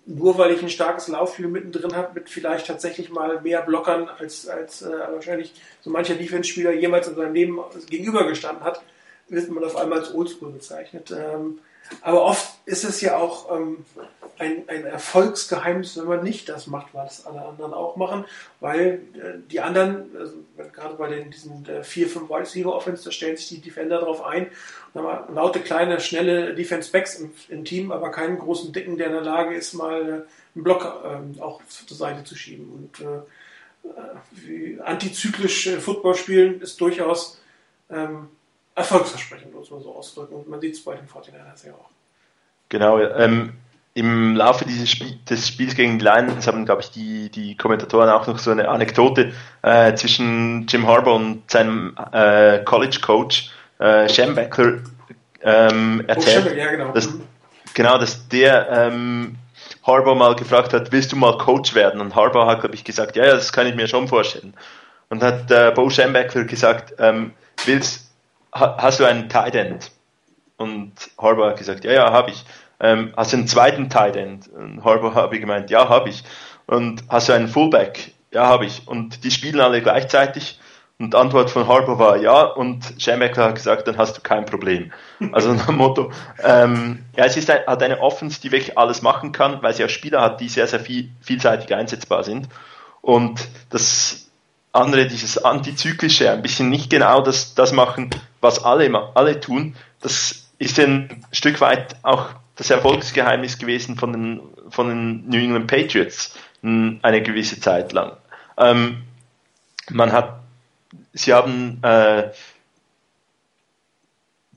nur weil ich ein starkes Laufspiel mittendrin habe, mit vielleicht tatsächlich mal mehr Blockern, als, als äh, wahrscheinlich so mancher Defense-Spieler jemals in seinem Leben gegenübergestanden hat, wird man auf einmal als Oldschool bezeichnet. Ähm, aber oft ist es ja auch ähm, ein, ein Erfolgsgeheimnis, wenn man nicht das macht, was alle anderen auch machen, weil äh, die anderen, also, gerade bei den, diesen äh, vier, fünf Wide Receiver Offense, da stellen sich die Defender darauf ein. Und haben laute, kleine, schnelle Defense Backs im, im, Team, aber keinen großen Dicken, der in der Lage ist, mal äh, einen Block äh, auch zur Seite zu schieben. Und äh antizyklisch Football spielen ist durchaus ähm, erfolgsversprechend, muss man so ausdrücken. Und man sieht es bei den 49ers ja auch. Genau, ähm, im Laufe dieses Spiel, des Spiels gegen die Lions haben, glaube ich, die, die Kommentatoren auch noch so eine Anekdote äh, zwischen Jim Harbour und seinem äh, College-Coach äh, Schembecker ähm, erzählt. Oh, ja, genau. Dass, genau, dass der ähm, Harbour mal gefragt hat, willst du mal Coach werden? Und Harbour hat, glaube ich, gesagt, ja, ja, das kann ich mir schon vorstellen. Und hat äh, Bo Schembecker gesagt, ähm, willst, ha, hast du einen Tight End? Und Harbour hat gesagt, ja, ja, habe ich ähm, hast du einen zweiten Tight End? Und Harbour habe ich gemeint, ja, habe ich. Und hast du einen Fullback? Ja, habe ich. Und die spielen alle gleichzeitig. Und Antwort von Harbour war ja. Und Schembecker hat gesagt, dann hast du kein Problem. Also nach dem Motto, ähm, ja, es ist ein, hat eine Offense, die wirklich alles machen kann, weil sie auch Spieler hat, die sehr, sehr viel, vielseitig einsetzbar sind. Und das andere, dieses Antizyklische, ein bisschen nicht genau das, das machen, was alle, alle tun, das ist ein Stück weit auch das Erfolgsgeheimnis gewesen von den, von den New England Patriots eine gewisse Zeit lang. Ähm, man hat, sie haben äh,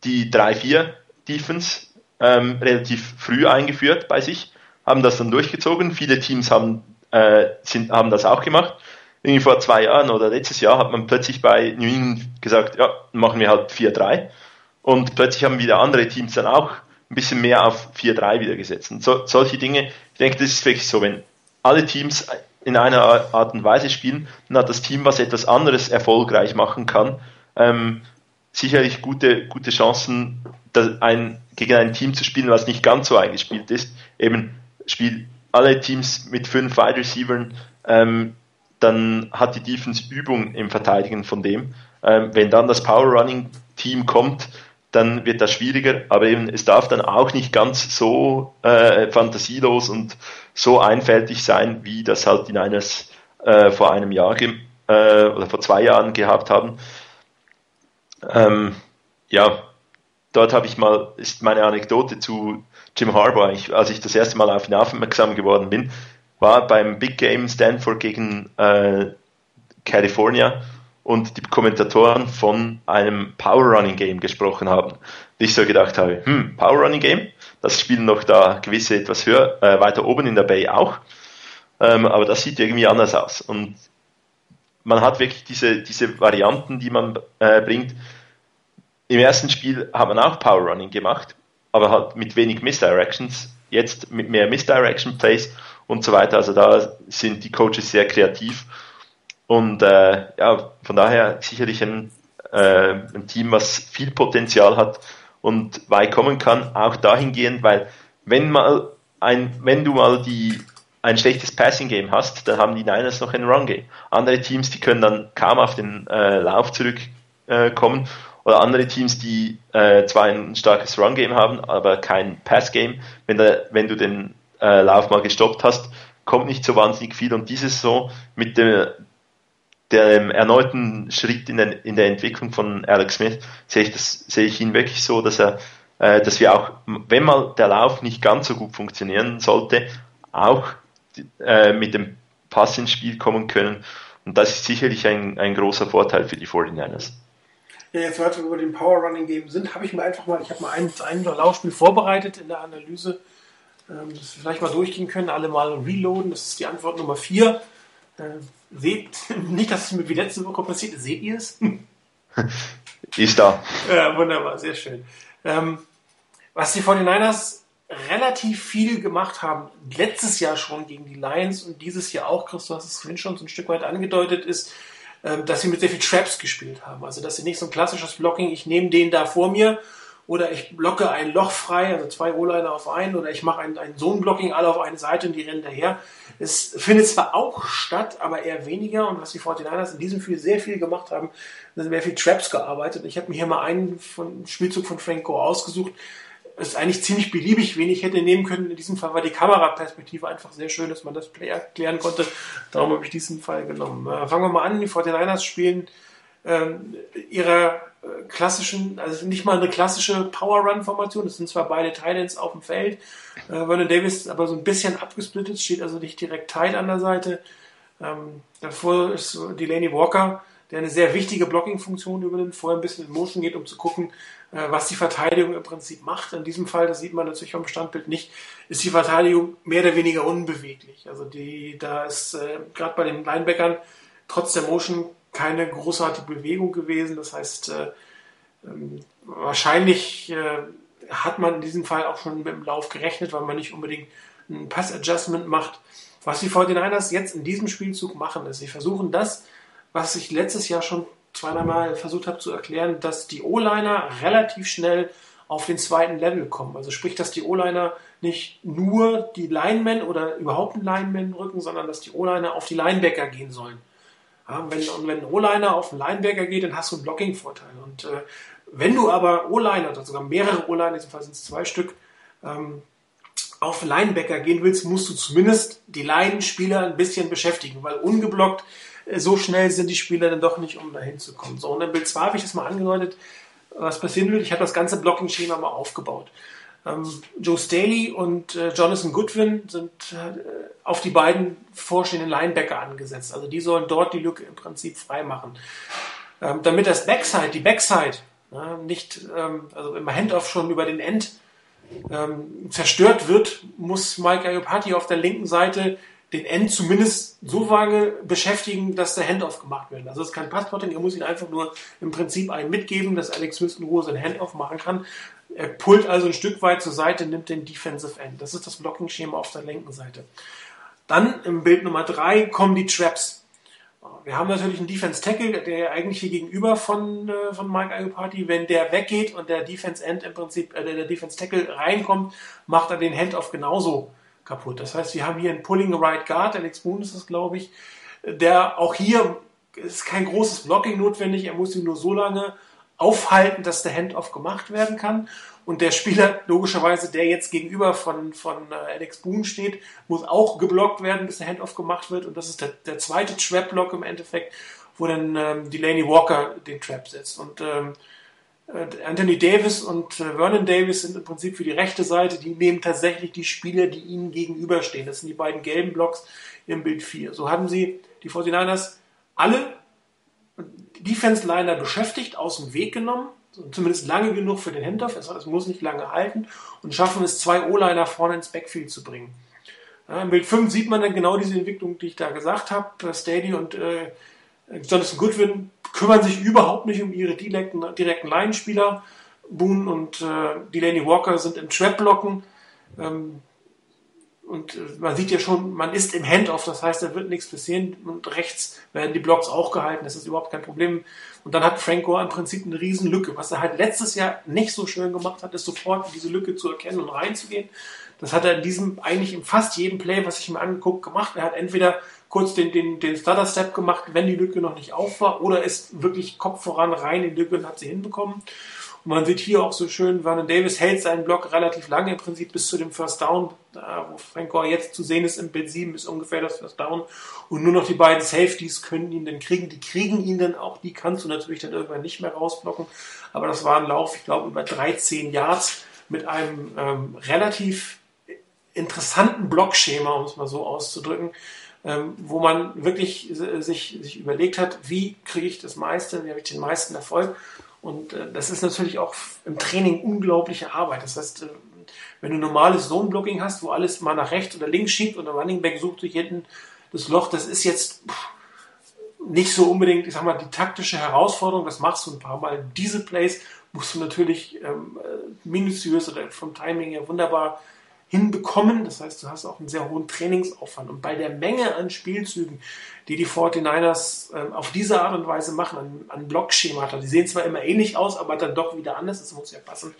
die 3-4 Defense ähm, relativ früh eingeführt bei sich, haben das dann durchgezogen. Viele Teams haben, äh, sind, haben das auch gemacht. Irgendwie vor zwei Jahren oder letztes Jahr hat man plötzlich bei New England gesagt, ja, machen wir halt 4-3. Und plötzlich haben wieder andere Teams dann auch ein bisschen mehr auf 4-3 wieder gesetzt. Und so, solche Dinge, ich denke, das ist wirklich so, wenn alle Teams in einer Art und Weise spielen, dann hat das Team, was etwas anderes erfolgreich machen kann, ähm, sicherlich gute, gute Chancen, ein, gegen ein Team zu spielen, was nicht ganz so eingespielt ist. Eben spielt alle Teams mit fünf Wide Receivers, ähm, dann hat die Defense Übung im Verteidigen von dem. Ähm, wenn dann das Power Running Team kommt, dann wird das schwieriger, aber eben es darf dann auch nicht ganz so äh, fantasielos und so einfältig sein, wie das halt die Niners äh, vor einem Jahr äh, oder vor zwei Jahren gehabt haben. Ähm, ja, dort habe ich mal, ist meine Anekdote zu Jim Harbour, ich, als ich das erste Mal auf ihn aufmerksam geworden bin, war beim Big Game Stanford gegen äh, California und die Kommentatoren von einem Power Running Game gesprochen haben. Und ich so gedacht habe, hm, Power Running Game, das spielen noch da gewisse etwas höher, äh, weiter oben in der Bay auch. Ähm, aber das sieht irgendwie anders aus. Und man hat wirklich diese, diese Varianten, die man äh, bringt. Im ersten Spiel hat man auch Power Running gemacht, aber halt mit wenig Misdirections. Jetzt mit mehr Misdirection Plays und so weiter. Also da sind die Coaches sehr kreativ und äh, ja, von daher sicherlich ein, äh, ein Team, was viel Potenzial hat und weit kommen kann, auch dahingehend, weil wenn mal ein, wenn du mal die ein schlechtes Passing Game hast, dann haben die Niners noch ein Run Game. Andere Teams, die können dann kaum auf den äh, Lauf zurückkommen äh, oder andere Teams, die äh, zwar ein starkes Run Game haben, aber kein Pass Game. Wenn, der, wenn du den äh, Lauf mal gestoppt hast, kommt nicht so wahnsinnig viel und dieses so mit der dem erneuten Schritt in, den, in der Entwicklung von Alex Smith sehe ich, das, sehe ich ihn wirklich so, dass er, äh, dass wir auch, wenn mal der Lauf nicht ganz so gut funktionieren sollte, auch äh, mit dem Pass ins Spiel kommen können. Und das ist sicherlich ein, ein großer Vorteil für die 49ers. Ja, jetzt, weil wir über den Power Running Game sind, habe ich mir einfach mal, ich habe mal ein, ein Laufspiel vorbereitet in der Analyse, ähm, das wir vielleicht mal durchgehen können, alle mal reloaden. Das ist die Antwort Nummer 4. Seht, *laughs* nicht, dass es mir wie letzte Woche passiert ist, seht ihr es? *laughs* ist da. Ja, wunderbar, sehr schön. Ähm, was die 49ers relativ viel gemacht haben, letztes Jahr schon gegen die Lions und dieses Jahr auch, Chris, du hast es vorhin schon so ein Stück weit angedeutet, ist, ähm, dass sie mit sehr viel Traps gespielt haben. Also, dass sie nicht so ein klassisches Blocking, ich nehme den da vor mir oder ich blocke ein Loch frei, also zwei O-Liner auf einen, oder ich mache ein, ein Zone-Blocking, alle auf eine Seite und die rennen daher. Es findet zwar auch statt, aber eher weniger. Und was die 49ers in diesem Spiel sehr viel gemacht haben, sind sehr viel Traps gearbeitet. Ich habe mir hier mal einen von, Spielzug von Franco ausgesucht. Es ist eigentlich ziemlich beliebig, wen ich hätte nehmen können. In diesem Fall war die Kameraperspektive einfach sehr schön, dass man das erklären konnte. Darum habe ich diesen Fall genommen. Äh, fangen wir mal an. Die 49ers spielen ähm, ihrer äh, klassischen, also nicht mal eine klassische Power-Run-Formation. Es sind zwar beide Titans auf dem Feld. Äh, Vernon Davis ist aber so ein bisschen abgesplittet, steht also nicht direkt tight an der Seite. Ähm, davor ist Delaney Walker, der eine sehr wichtige Blocking-Funktion übernimmt, vorher ein bisschen in Motion geht, um zu gucken, äh, was die Verteidigung im Prinzip macht. In diesem Fall, das sieht man natürlich vom Standbild nicht, ist die Verteidigung mehr oder weniger unbeweglich. Also die, da ist äh, gerade bei den Linebackern trotz der Motion keine großartige Bewegung gewesen. Das heißt, äh, ähm, wahrscheinlich äh, hat man in diesem Fall auch schon mit dem Lauf gerechnet, weil man nicht unbedingt ein Pass-Adjustment macht. Was die 49ers jetzt in diesem Spielzug machen, ist, sie versuchen das, was ich letztes Jahr schon zweimal versucht habe zu erklären, dass die O-Liner relativ schnell auf den zweiten Level kommen. Also sprich, dass die O-Liner nicht nur die Linemen oder überhaupt einen Lineman rücken, sondern dass die O-Liner auf die Linebacker gehen sollen. Ja, wenn, und wenn ein O-Liner auf den Linebacker geht, dann hast du einen Blocking-Vorteil. Und äh, wenn du aber O-Liner, oder sogar mehrere O-Liner, in diesem Fall sind es zwei Stück, ähm, auf Linebacker gehen willst, musst du zumindest die Line-Spieler ein bisschen beschäftigen, weil ungeblockt äh, so schnell sind die Spieler dann doch nicht, um dahin zu kommen. So, und in Bild 2 habe ich das mal angedeutet, was passieren wird. Ich habe das ganze Blocking-Schema mal aufgebaut. Ähm, Joe Staley und äh, Jonathan Goodwin sind äh, auf die beiden vorstehenden Linebacker angesetzt. Also die sollen dort die Lücke im Prinzip freimachen. Ähm, damit das Backside, die Backside, ja, nicht, ähm, also im Handoff schon über den End ähm, zerstört wird, muss Mike Ayopati auf der linken Seite den End zumindest so lange beschäftigen, dass der Handoff gemacht wird. Also es ist kein Passplotting, er muss ihn einfach nur im Prinzip einen mitgeben, dass Alex Smith in Ruhe seinen Handoff machen kann. Er pullt also ein Stück weit zur Seite, nimmt den Defensive End. Das ist das Blocking-Schema auf der linken Seite. Dann im Bild Nummer drei kommen die Traps. Wir haben natürlich einen Defense Tackle, der eigentlich hier gegenüber von, äh, von Mike Ayopati, wenn der weggeht und der Defense End im Prinzip, äh, der Defense Tackle reinkommt, macht er den Handoff genauso kaputt. Das heißt, wir haben hier einen Pulling Right Guard, Alex Boone ist das, glaube ich, der auch hier ist kein großes Blocking notwendig, er muss ihn nur so lange aufhalten, dass der Handoff gemacht werden kann. Und der Spieler, logischerweise, der jetzt gegenüber von, von äh, Alex Boone steht, muss auch geblockt werden, bis der Handoff gemacht wird. Und das ist der, der zweite Trap-Block im Endeffekt, wo dann ähm, Delaney Walker den Trap setzt. Und ähm, äh, Anthony Davis und äh, Vernon Davis sind im Prinzip für die rechte Seite, die nehmen tatsächlich die Spieler, die ihnen gegenüberstehen. Das sind die beiden gelben Blocks im Bild 4. So haben sie die 49ers alle Defense-Liner beschäftigt, aus dem Weg genommen, zumindest lange genug für den Handoff, es muss nicht lange halten und schaffen es, zwei O-Liner vorne ins Backfield zu bringen. Ja, Im Bild 5 sieht man dann genau diese Entwicklung, die ich da gesagt habe. Stady und äh, Jonathan Goodwin kümmern sich überhaupt nicht um ihre direkten, direkten Line-Spieler. Boone und äh, Delaney Walker sind im Trap-Blocken. Ähm, und äh, man sieht ja schon, man ist im Handoff, das heißt, da wird nichts passieren. Und rechts werden die Blocks auch gehalten, das ist überhaupt kein Problem. Und dann hat Franco im Prinzip eine riesen Lücke. Was er halt letztes Jahr nicht so schön gemacht hat, ist sofort diese Lücke zu erkennen und reinzugehen. Das hat er in diesem, eigentlich in fast jedem Play, was ich mir angeguckt, gemacht. Er hat entweder kurz den, den, den Stutter-Step gemacht, wenn die Lücke noch nicht auf war, oder ist wirklich Kopf voran rein in die Lücke und hat sie hinbekommen. Und man sieht hier auch so schön, Vernon Davis hält seinen Block relativ lange, im Prinzip bis zu dem First Down, wo Frank Gore jetzt zu sehen ist im Bild 7, ist ungefähr das First Down. Und nur noch die beiden Safeties können ihn dann kriegen. Die kriegen ihn dann auch, die kannst du natürlich dann irgendwann nicht mehr rausblocken. Aber das war ein Lauf, ich glaube, über 13 Yards mit einem ähm, relativ interessanten Blockschema, um es mal so auszudrücken, ähm, wo man wirklich sich, sich überlegt hat, wie kriege ich das meiste, wie habe ich den meisten Erfolg. Und äh, das ist natürlich auch im Training unglaubliche Arbeit. Das heißt, äh, wenn du normales Zone-Blocking hast, wo alles mal nach rechts oder links schiebt und der Running Back sucht sich hinten das Loch, das ist jetzt pff, nicht so unbedingt, ich sag mal, die taktische Herausforderung. Das machst du ein paar Mal. Diese Plays musst du natürlich ähm, äh, minutiös oder vom Timing her wunderbar hinbekommen. Das heißt, du hast auch einen sehr hohen Trainingsaufwand. Und bei der Menge an Spielzügen, die die 49ers äh, auf diese Art und Weise machen, an, an Blockschemata, die sehen zwar immer ähnlich aus, aber dann doch wieder anders, das muss ja passen.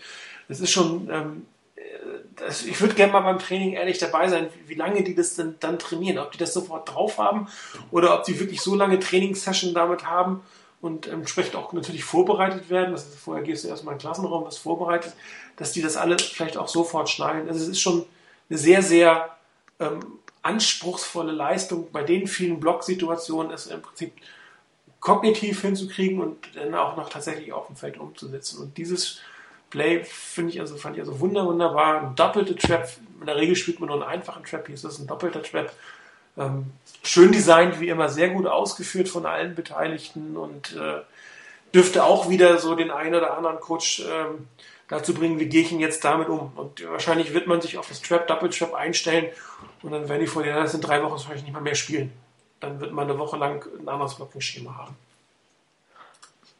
Das ist schon, ähm, äh, das, ich würde gerne mal beim Training ehrlich dabei sein, wie, wie lange die das denn dann trainieren. Ob die das sofort drauf haben oder ob die wirklich so lange Trainingssession damit haben und entsprechend auch natürlich vorbereitet werden. Das ist, vorher gehst du erstmal in den Klassenraum, was vorbereitet, dass die das alle vielleicht auch sofort schnallen. Also es ist schon eine sehr, sehr ähm, anspruchsvolle Leistung, bei den vielen Blocksituationen es im Prinzip kognitiv hinzukriegen und dann auch noch tatsächlich auf dem Feld umzusetzen. Und dieses Play finde ich also, fand ich also wunder, wunderbar. Ein doppelter Trap. In der Regel spielt man nur einen einfachen Trap. Hier ist das ein doppelter Trap Ähm, schön designt, wie immer, sehr gut ausgeführt von allen Beteiligten und äh, dürfte auch wieder so den einen oder anderen Coach ähm, dazu bringen, wie gehe ich ihn jetzt damit um. Und wahrscheinlich wird man sich auf das Trap, Double Trap einstellen und dann werden die vor das in drei Wochen wahrscheinlich nicht mal mehr spielen. Dann wird man eine Woche lang ein anderes Blocking-Schema haben.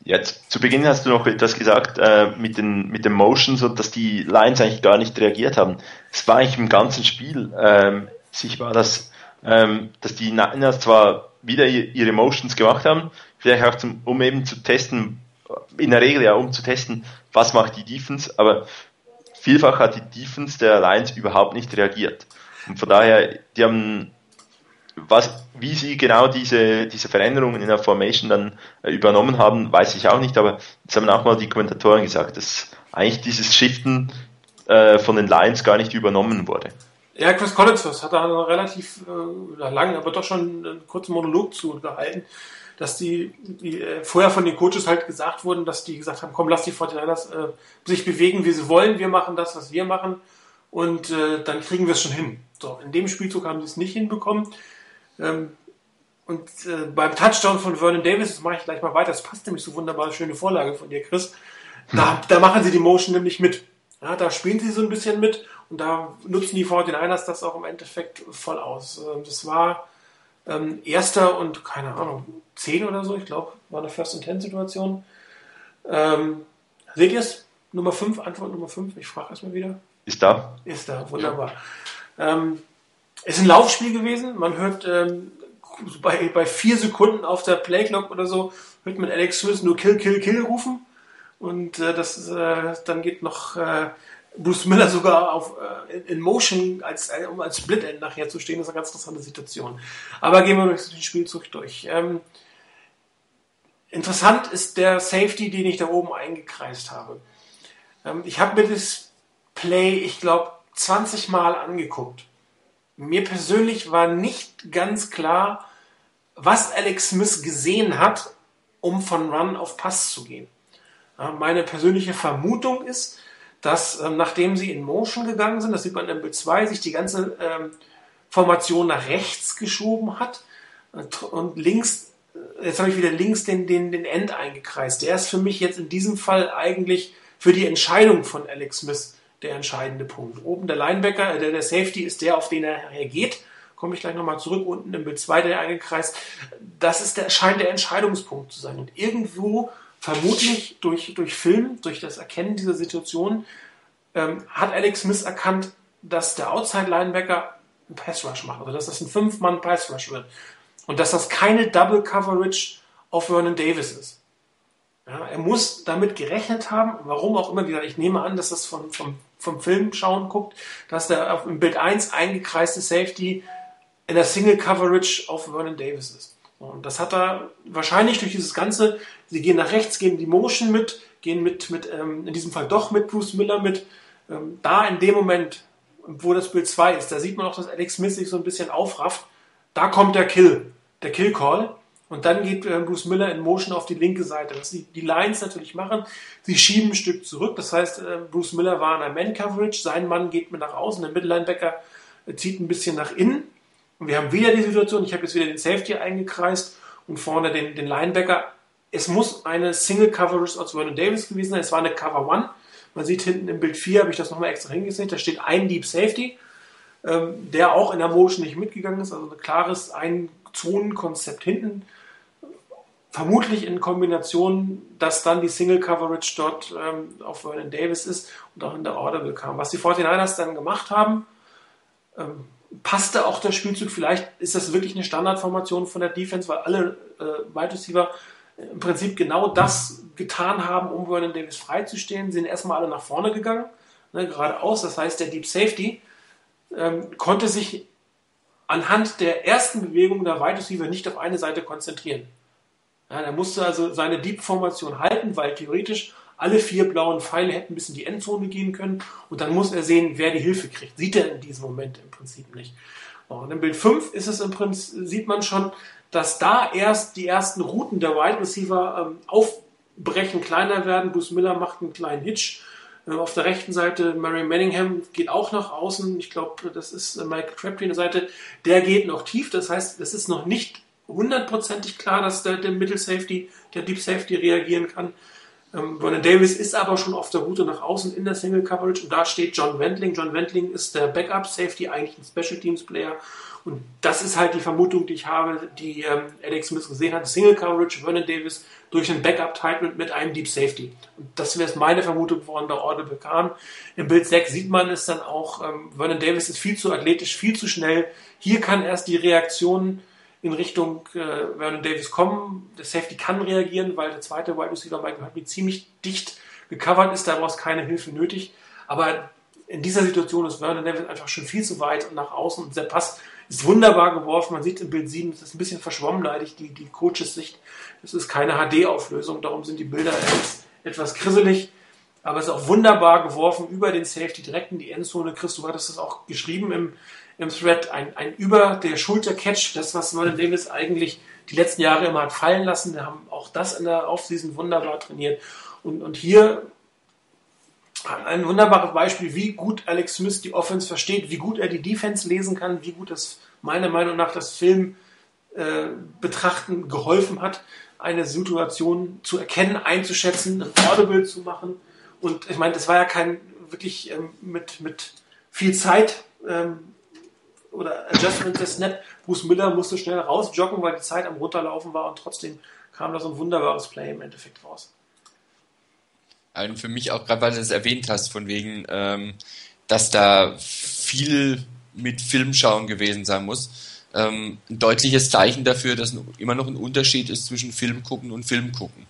Jetzt zu Beginn hast du noch etwas gesagt äh, mit den mit den Motions und dass die Lines eigentlich gar nicht reagiert haben. Es war eigentlich im ganzen Spiel ähm, sichtbar, dass ähm, dass die Niners zwar wieder ihre Motions gemacht haben, vielleicht auch zum, um eben zu testen, in der Regel ja um zu testen, was macht die Defense, aber vielfach hat die Defense der Lions überhaupt nicht reagiert. Und von daher, die haben was, wie sie genau diese, diese Veränderungen in der Formation dann äh, übernommen haben, weiß ich auch nicht, aber das haben auch mal die Kommentatoren gesagt, dass eigentlich dieses Shiften äh, von den Lions gar nicht übernommen wurde. Ja, Chris Collinsworth hat da relativ äh, lang, aber doch schon einen kurzen Monolog zu gehalten, dass die, die äh, vorher von den Coaches halt gesagt wurden, dass die gesagt haben, komm, lass die 49ers äh, sich bewegen, wie sie wollen, wir machen das, was wir machen und äh, dann kriegen wir es schon hin. So, in dem Spielzug haben sie es nicht hinbekommen. Ähm, und äh, beim Touchdown von Vernon Davis, das mache ich gleich mal weiter, das passt nämlich so wunderbar, schöne Vorlage von dir, Chris. Da, da machen sie die Motion nämlich mit. Ja, da spielen sie so ein bisschen mit und da nutzen die 49ers das auch im Endeffekt voll aus. Ähm, das war ähm, erster und, keine Ahnung, 10 oder so, ich glaube, war eine First and Ten Situation. Ähm, seht ihr es? Nummer 5, Antwort Nummer 5, ich frage erstmal wieder. Ist da. Ist da, wunderbar. Ja. Ähm, ist ein Laufspiel gewesen. Man hört ähm, bei, bei vier Sekunden auf der Playclock oder so, hört man Alex Smith nur Kill, Kill, Kill rufen. Und äh, das, äh, dann geht noch äh, Bruce Miller sogar auf, äh, in Motion, als, äh, um als Split-End nachher zu stehen. Ist eine ganz interessante Situation. Aber gehen wir durch den Spielzug durch. Ähm, interessant ist der Safety, den ich da oben eingekreist habe. Ähm, ich habe mir das Play, ich glaube, 20 Mal angeguckt mir persönlich war nicht ganz klar, was Alex Smith gesehen hat, um von Run auf Pass zu gehen. Meine persönliche Vermutung ist, dass ähm, nachdem sie in Motion gegangen sind, das sieht man in Bild 2, sich die ganze ähm, Formation nach rechts geschoben hat und links, äh, jetzt habe ich wieder links den, den, den End eingekreist. Der ist für mich jetzt in diesem Fall eigentlich für die Entscheidung von Alex Smith der entscheidende Punkt. Oben der Linebacker, der, der Safety ist der, auf den er geht. Komme ich gleich nochmal zurück. Unten im Bild 2 der eingekreist. Das ist der, scheint der Entscheidungspunkt zu sein. Und irgendwo, vermutlich durch, durch Film, durch das Erkennen dieser Situation, ähm, hat Alex Smith erkannt, dass der Outside-Linebacker einen Pass-Rush macht. Also dass das ein Fünf-Mann-Pass-Rush wird. Und dass das keine Double-Coverage auf Vernon Davis ist. Ja, er muss damit gerechnet haben, warum auch immer, ich nehme an, dass das von, vom, vom Film schauen guckt, dass der auf, im Bild 1 eingekreiste Safety in der Single Coverage auf Vernon Davis ist. Und das hat er wahrscheinlich durch dieses Ganze, sie gehen nach rechts, gehen die Motion mit, gehen mit, mit ähm, in diesem Fall doch mit Bruce Miller mit. Ähm, da in dem Moment, wo das Bild 2 ist, da sieht man auch, dass Alex Smith sich so ein bisschen aufrafft. Da kommt der Kill, der Kill Call. Und dann geht äh, Bruce Miller in Motion auf die linke Seite. Was die, die Lions natürlich machen, sie schieben ein Stück zurück. Das heißt, äh, Bruce Miller war in der Man-Coverage, sein Mann geht mit nach außen, der Mittellinebacker äh, zieht ein bisschen nach innen. Und wir haben wieder die Situation, ich habe jetzt wieder den Safety eingekreist und vorne den, den Linebacker. Es muss eine Single Coverage aus Vernon Davis gewesen sein. Es war eine Cover One. Man sieht hinten im Bild 4, habe ich das nochmal extra hingesehen, da steht ein Deep Safety, ähm, der auch in der Motion nicht mitgegangen ist. Also ein klares Ein-Zonen-Konzept hinten vermutlich in Kombination, dass dann die Single Coverage dort ähm, auf Vernon Davis ist und auch in der Audible kam. Was die 49ers dann gemacht haben, ähm, passte auch der Spielzug. Vielleicht ist das wirklich eine Standardformation von der Defense, weil alle äh, Wide Receiver im Prinzip genau das getan haben, um Vernon Davis freizustehen, sind erstmal alle nach vorne gegangen, ne, geradeaus. Das heißt, der Deep Safety ähm, konnte sich anhand der ersten Bewegung der Wide Receiver nicht auf eine Seite konzentrieren. Ja, er musste also seine Deep-Formation halten, weil theoretisch alle vier blauen Pfeile hätten bis in die Endzone gehen können und dann muss er sehen, wer die Hilfe kriegt. Sieht er in diesem Moment im Prinzip nicht. Und im Bild 5 ist es im Prinzip, sieht man schon, dass da erst die ersten Routen der Wide Receiver ähm, aufbrechen, kleiner werden. Bruce Miller macht einen kleinen Hitch. Ähm, auf der rechten Seite Murray Manningham geht auch nach außen. Ich glaube, das ist äh, Mike Crabtree der Seite. Der geht noch tief. Das heißt, es ist noch nicht hundertprozentig klar, dass der, der Middle Safety, der Deep Safety reagieren kann. Ähm, Vernon Davis ist aber schon auf der Route nach außen in der Single Coverage und da steht John Wendling. John Wendling ist der Backup Safety, eigentlich ein Special Teams Player. Und das ist halt die Vermutung, die ich habe, die ähm, Alex Smith gesehen hat. Single Coverage, Vernon Davis durch ein Backup Titan mit einem Deep Safety. Und das wäre meine Vermutung, woran der Audible kam. Im Bild 6 sieht man es dann auch. Ähm, Vernon Davis ist viel zu athletisch, viel zu schnell. Hier kann erst die Reaktion in Richtung äh, Vernon Davis kommen. Der Safety kann reagieren, weil der zweite Wide Receiver Michael Huntley ziemlich dicht gecovert ist. Da braucht es keine Hilfe nötig. Aber in dieser Situation ist Vernon Davis einfach schon viel zu weit und nach außen. Und der Pass ist wunderbar geworfen. Man sieht im Bild 7, das ist ein bisschen verschwommen, leidig, die, die Coaches-Sicht. Das ist keine HD-Auflösung, darum sind die Bilder etwas, krisselig. Aber es ist auch wunderbar geworfen über den Safety direkt in die Endzone. Chris, du hattest das auch geschrieben im, im Thread. Ein, ein über der Schulter-Catch, das, was Marlon Davis eigentlich die letzten Jahre immer hat fallen lassen. Wir haben auch das in der Offseason wunderbar trainiert. Und, und hier ein wunderbares Beispiel, wie gut Alex Smith die Offense versteht, wie gut er die Defense lesen kann, wie gut das meiner Meinung nach das Film äh, betrachten geholfen hat, eine Situation zu erkennen, einzuschätzen, ein Audible zu machen. Und ich meine, das war ja kein wirklich ähm, mit, mit viel Zeit ähm, oder Adjustment des Snap. Bruce Miller musste schnell rausjoggen, weil die Zeit am Runterlaufen war und trotzdem kam da so ein wunderbares Play im Endeffekt raus. Und für mich auch gerade, weil du es erwähnt hast, von wegen, ähm, dass da viel mit Filmschauen gewesen sein muss. Ähm, ein deutliches Zeichen dafür, dass immer noch ein Unterschied ist zwischen Film gucken und Film gucken.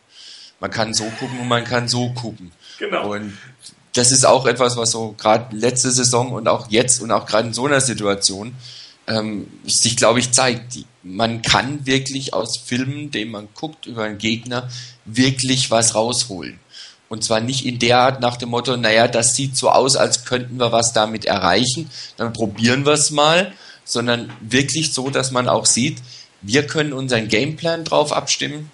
Man kann so gucken und man kann so gucken. Genau. Und das ist auch etwas, was so gerade letzte Saison und auch jetzt und auch gerade in so einer Situation ähm, sich, glaube ich, zeigt. Man kann wirklich aus Filmen, den man guckt über einen Gegner, wirklich was rausholen. Und zwar nicht in der Art nach dem Motto, naja, das sieht so aus, als könnten wir was damit erreichen, dann probieren wir es mal, sondern wirklich so, dass man auch sieht, wir können unseren Gameplan drauf abstimmen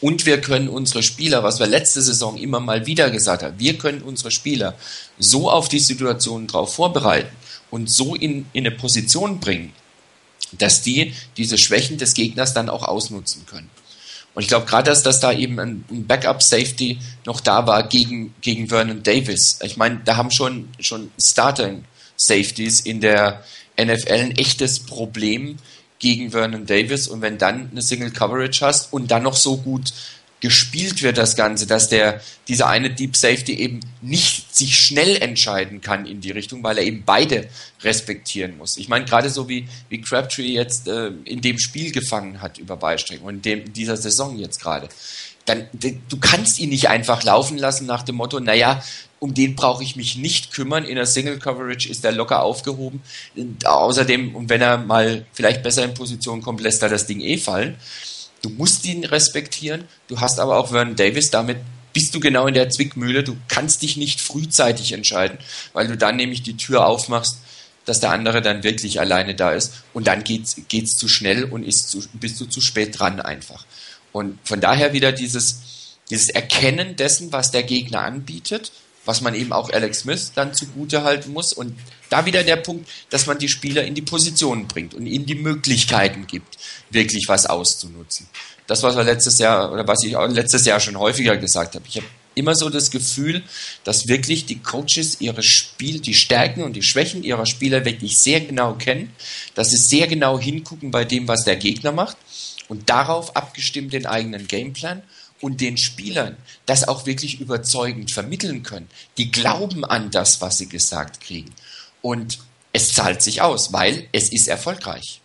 und wir können unsere Spieler, was wir letzte Saison immer mal wieder gesagt haben, wir können unsere Spieler so auf die Situation drauf vorbereiten und so in, in eine Position bringen, dass die diese Schwächen des Gegners dann auch ausnutzen können. Und ich glaube gerade, dass, dass da eben ein, ein Backup-Safety noch da war gegen, gegen Vernon Davis. Ich meine, da haben schon, schon Starting-Safeties in der NFL ein echtes Problem gegen Vernon Davis. Und wenn dann eine Single Coverage hast und dann noch so gut gespielt wird, das Ganze, dass der, dieser eine Deep Safety eben nicht sich schnell entscheiden kann in die Richtung, weil er eben beide respektieren muss. Ich meine, gerade so wie, wie Crabtree jetzt äh, in dem Spiel gefangen hat über Beistrecken und in dem, dieser Saison jetzt gerade. Dann, du kannst ihn nicht einfach laufen lassen nach dem Motto, naja, um den brauche ich mich nicht kümmern. In der Single Coverage ist er locker aufgehoben. Und außerdem, und wenn er mal vielleicht besser in Position kommt, lässt er das Ding eh fallen. Du musst ihn respektieren. Du hast aber auch Vernon Davis. Damit bist du genau in der Zwickmühle. Du kannst dich nicht frühzeitig entscheiden, weil du dann nämlich die Tür aufmachst, dass der andere dann wirklich alleine da ist. Und dann geht's, geht's zu schnell und ist zu, bist du zu spät dran einfach. Und von daher wieder dieses, dieses Erkennen dessen, was der Gegner anbietet, was man eben auch Alex Smith dann zugute halten muss. Und da wieder der Punkt, dass man die Spieler in die Positionen bringt und ihnen die Möglichkeiten gibt, wirklich was auszunutzen. Das, was wir letztes Jahr oder was ich auch letztes Jahr schon häufiger gesagt habe. Ich habe immer so das Gefühl, dass wirklich die Coaches ihre Spiel, die Stärken und die Schwächen ihrer Spieler wirklich sehr genau kennen, dass sie sehr genau hingucken bei dem, was der Gegner macht und darauf abgestimmt den eigenen Gameplan und den Spielern das auch wirklich überzeugend vermitteln können. Die glauben an das, was sie gesagt kriegen. Und es zahlt sich aus, weil es ist erfolgreich.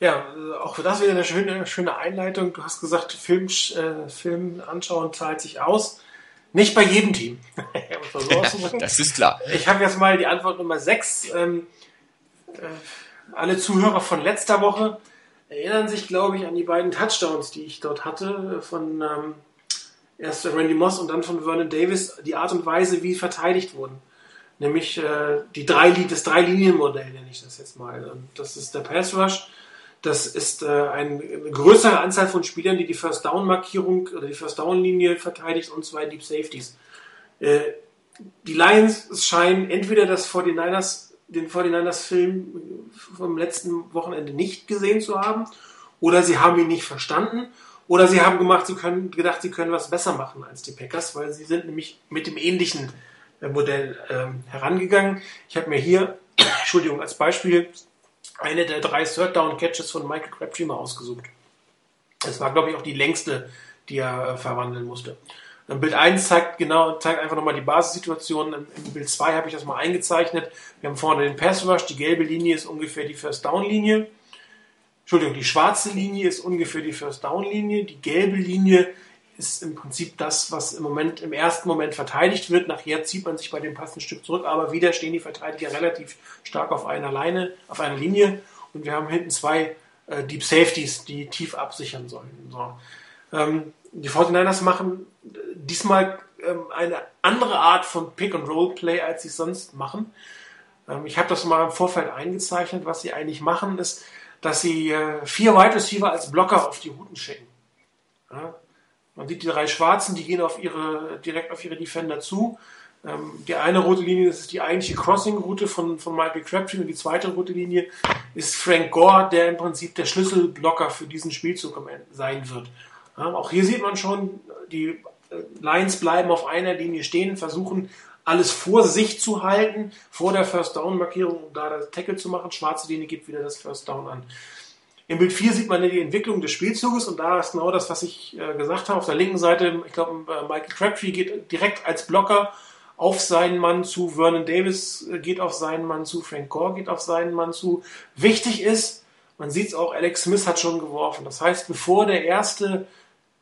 Ja, auch für das wieder eine schöne, schöne Einleitung. Du hast gesagt, Film, äh, Film anschauen zahlt sich aus. Nicht bei jedem Team. *laughs* ja, das ist klar. Ich habe jetzt mal die Antwort Nummer 6. Ähm, äh, alle Zuhörer von letzter Woche erinnern sich, glaube ich, an die beiden Touchdowns, die ich dort hatte, von ähm, erst Randy Moss und dann von Vernon Davis, die Art und Weise, wie verteidigt wurden. Nämlich äh, die drei, das Drei-Linien-Modell, nenne ich das jetzt mal. Das ist der Pass Rush. Das ist äh, eine größere Anzahl von Spielern, die die First Down-Markierung oder die First Down-Linie verteidigt und zwei Deep Safeties. Äh, die Lions scheinen entweder das 49ers, den 49ers-Film vom letzten Wochenende nicht gesehen zu haben, oder sie haben ihn nicht verstanden, oder sie haben gemacht, sie können, gedacht, sie können was besser machen als die Packers, weil sie sind nämlich mit dem ähnlichen äh, Modell ähm, herangegangen. Ich habe mir hier, *clears throat* Entschuldigung, als Beispiel eine der drei Third Down Catches von Michael Crabtree mal ausgesucht. Das war, glaube ich, auch die längste, die er äh, verwandeln musste. Dann Bild 1 zeigt genau, zeigt einfach nochmal die Basissituation. Im Bild 2 habe ich das mal eingezeichnet. Wir haben vorne den Pass Rush, die gelbe Linie ist ungefähr die First Down Linie. Entschuldigung, die schwarze Linie ist ungefähr die First Down Linie. Die gelbe Linie ist im Prinzip das, was im Moment, im ersten Moment verteidigt wird. Nachher zieht man sich bei dem passenden Stück zurück, aber wieder stehen die Verteidiger relativ stark auf einer Leine, auf einer Linie. Und wir haben hinten zwei äh, Deep Safeties, die tief absichern sollen. So. Ähm, die 49ers machen äh, diesmal ähm, eine andere Art von Pick-and-Roll-Play, als sie sonst machen. Ähm, ich habe das mal im Vorfeld eingezeichnet. Was sie eigentlich machen, ist, dass sie äh, vier Wide Receiver als Blocker auf die Routen schicken. Ja? Man sieht die drei Schwarzen, die gehen auf ihre, direkt auf ihre Defender zu. Ähm, die eine rote Linie das ist die eigentliche Crossing-Route von, von Michael Crabtree und die zweite rote Linie ist Frank Gore, der im Prinzip der Schlüsselblocker für diesen Spielzug sein wird. Ja, auch hier sieht man schon, die äh, Lions bleiben auf einer Linie stehen, versuchen alles vor sich zu halten, vor der First Down Markierung, um da das Tackle zu machen. Schwarze Linie gibt wieder das First Down an. Im Bild 4 sieht man die Entwicklung des Spielzuges und da ist genau das, was ich äh, gesagt habe. Auf der linken Seite, ich glaube, äh, Michael Crabtree geht direkt als Blocker auf seinen Mann zu, Vernon Davis äh, geht auf seinen Mann zu, Frank Gore geht auf seinen Mann zu. Wichtig ist, man sieht es auch, Alex Smith hat schon geworfen. Das heißt, bevor der erste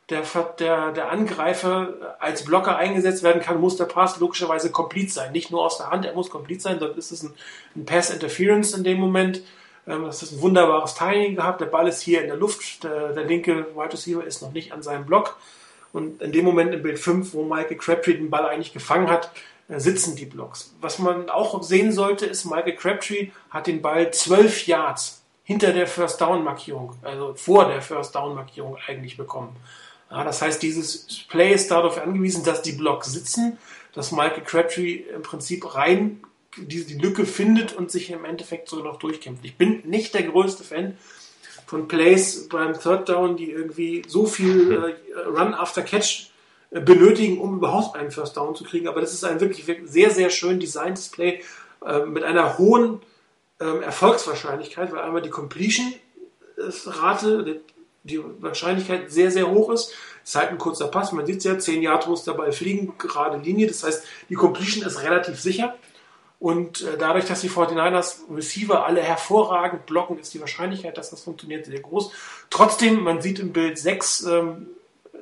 der, der, der Angreifer als Blocker eingesetzt werden kann, muss der Pass logischerweise komplett sein. Nicht nur aus der Hand, er muss komplett sein, sonst ist es ein, ein Pass Interference in dem Moment. Ähm, das ist ein wunderbares Timing gehabt. Der Ball ist hier in der Luft. Der, der linke Wide Receiver ist noch nicht an seinem Block. Und in dem Moment im Bild 5, wo Michael Crabtree den Ball eigentlich gefangen hat, äh, sitzen die Blocks. Was man auch sehen sollte, ist, Michael Crabtree hat den Ball 12 Yards hinter der First Down Markierung, also vor der First Down Markierung eigentlich bekommen. Ja, das heißt, dieses Play ist darauf angewiesen, dass die Blocks sitzen, dass Michael Crabtree im Prinzip rein die, die Lücke findet und sich im Endeffekt so noch durchkämpft. Ich bin nicht der größte Fan von Plays beim Third Down, die irgendwie so viel äh, Run after Catch äh, benötigen, um überhaupt einen First Down zu kriegen. Aber das ist ein wirklich, wirklich sehr, sehr schön designtes Play äh, mit einer hohen ähm, Erfolgswahrscheinlichkeit, weil einmal die Completion-Rate, die Wahrscheinlichkeit sehr, sehr hoch ist. Es ist halt ein kurzer Pass, man sieht es ja, 10 Yard muss dabei fliegen, gerade Linie, das heißt, die Completion ist relativ sicher. Und äh, dadurch, dass die 49ers Receiver alle hervorragend blocken, ist die Wahrscheinlichkeit, dass das funktioniert, sehr groß. Trotzdem, man sieht im Bild 6, ähm,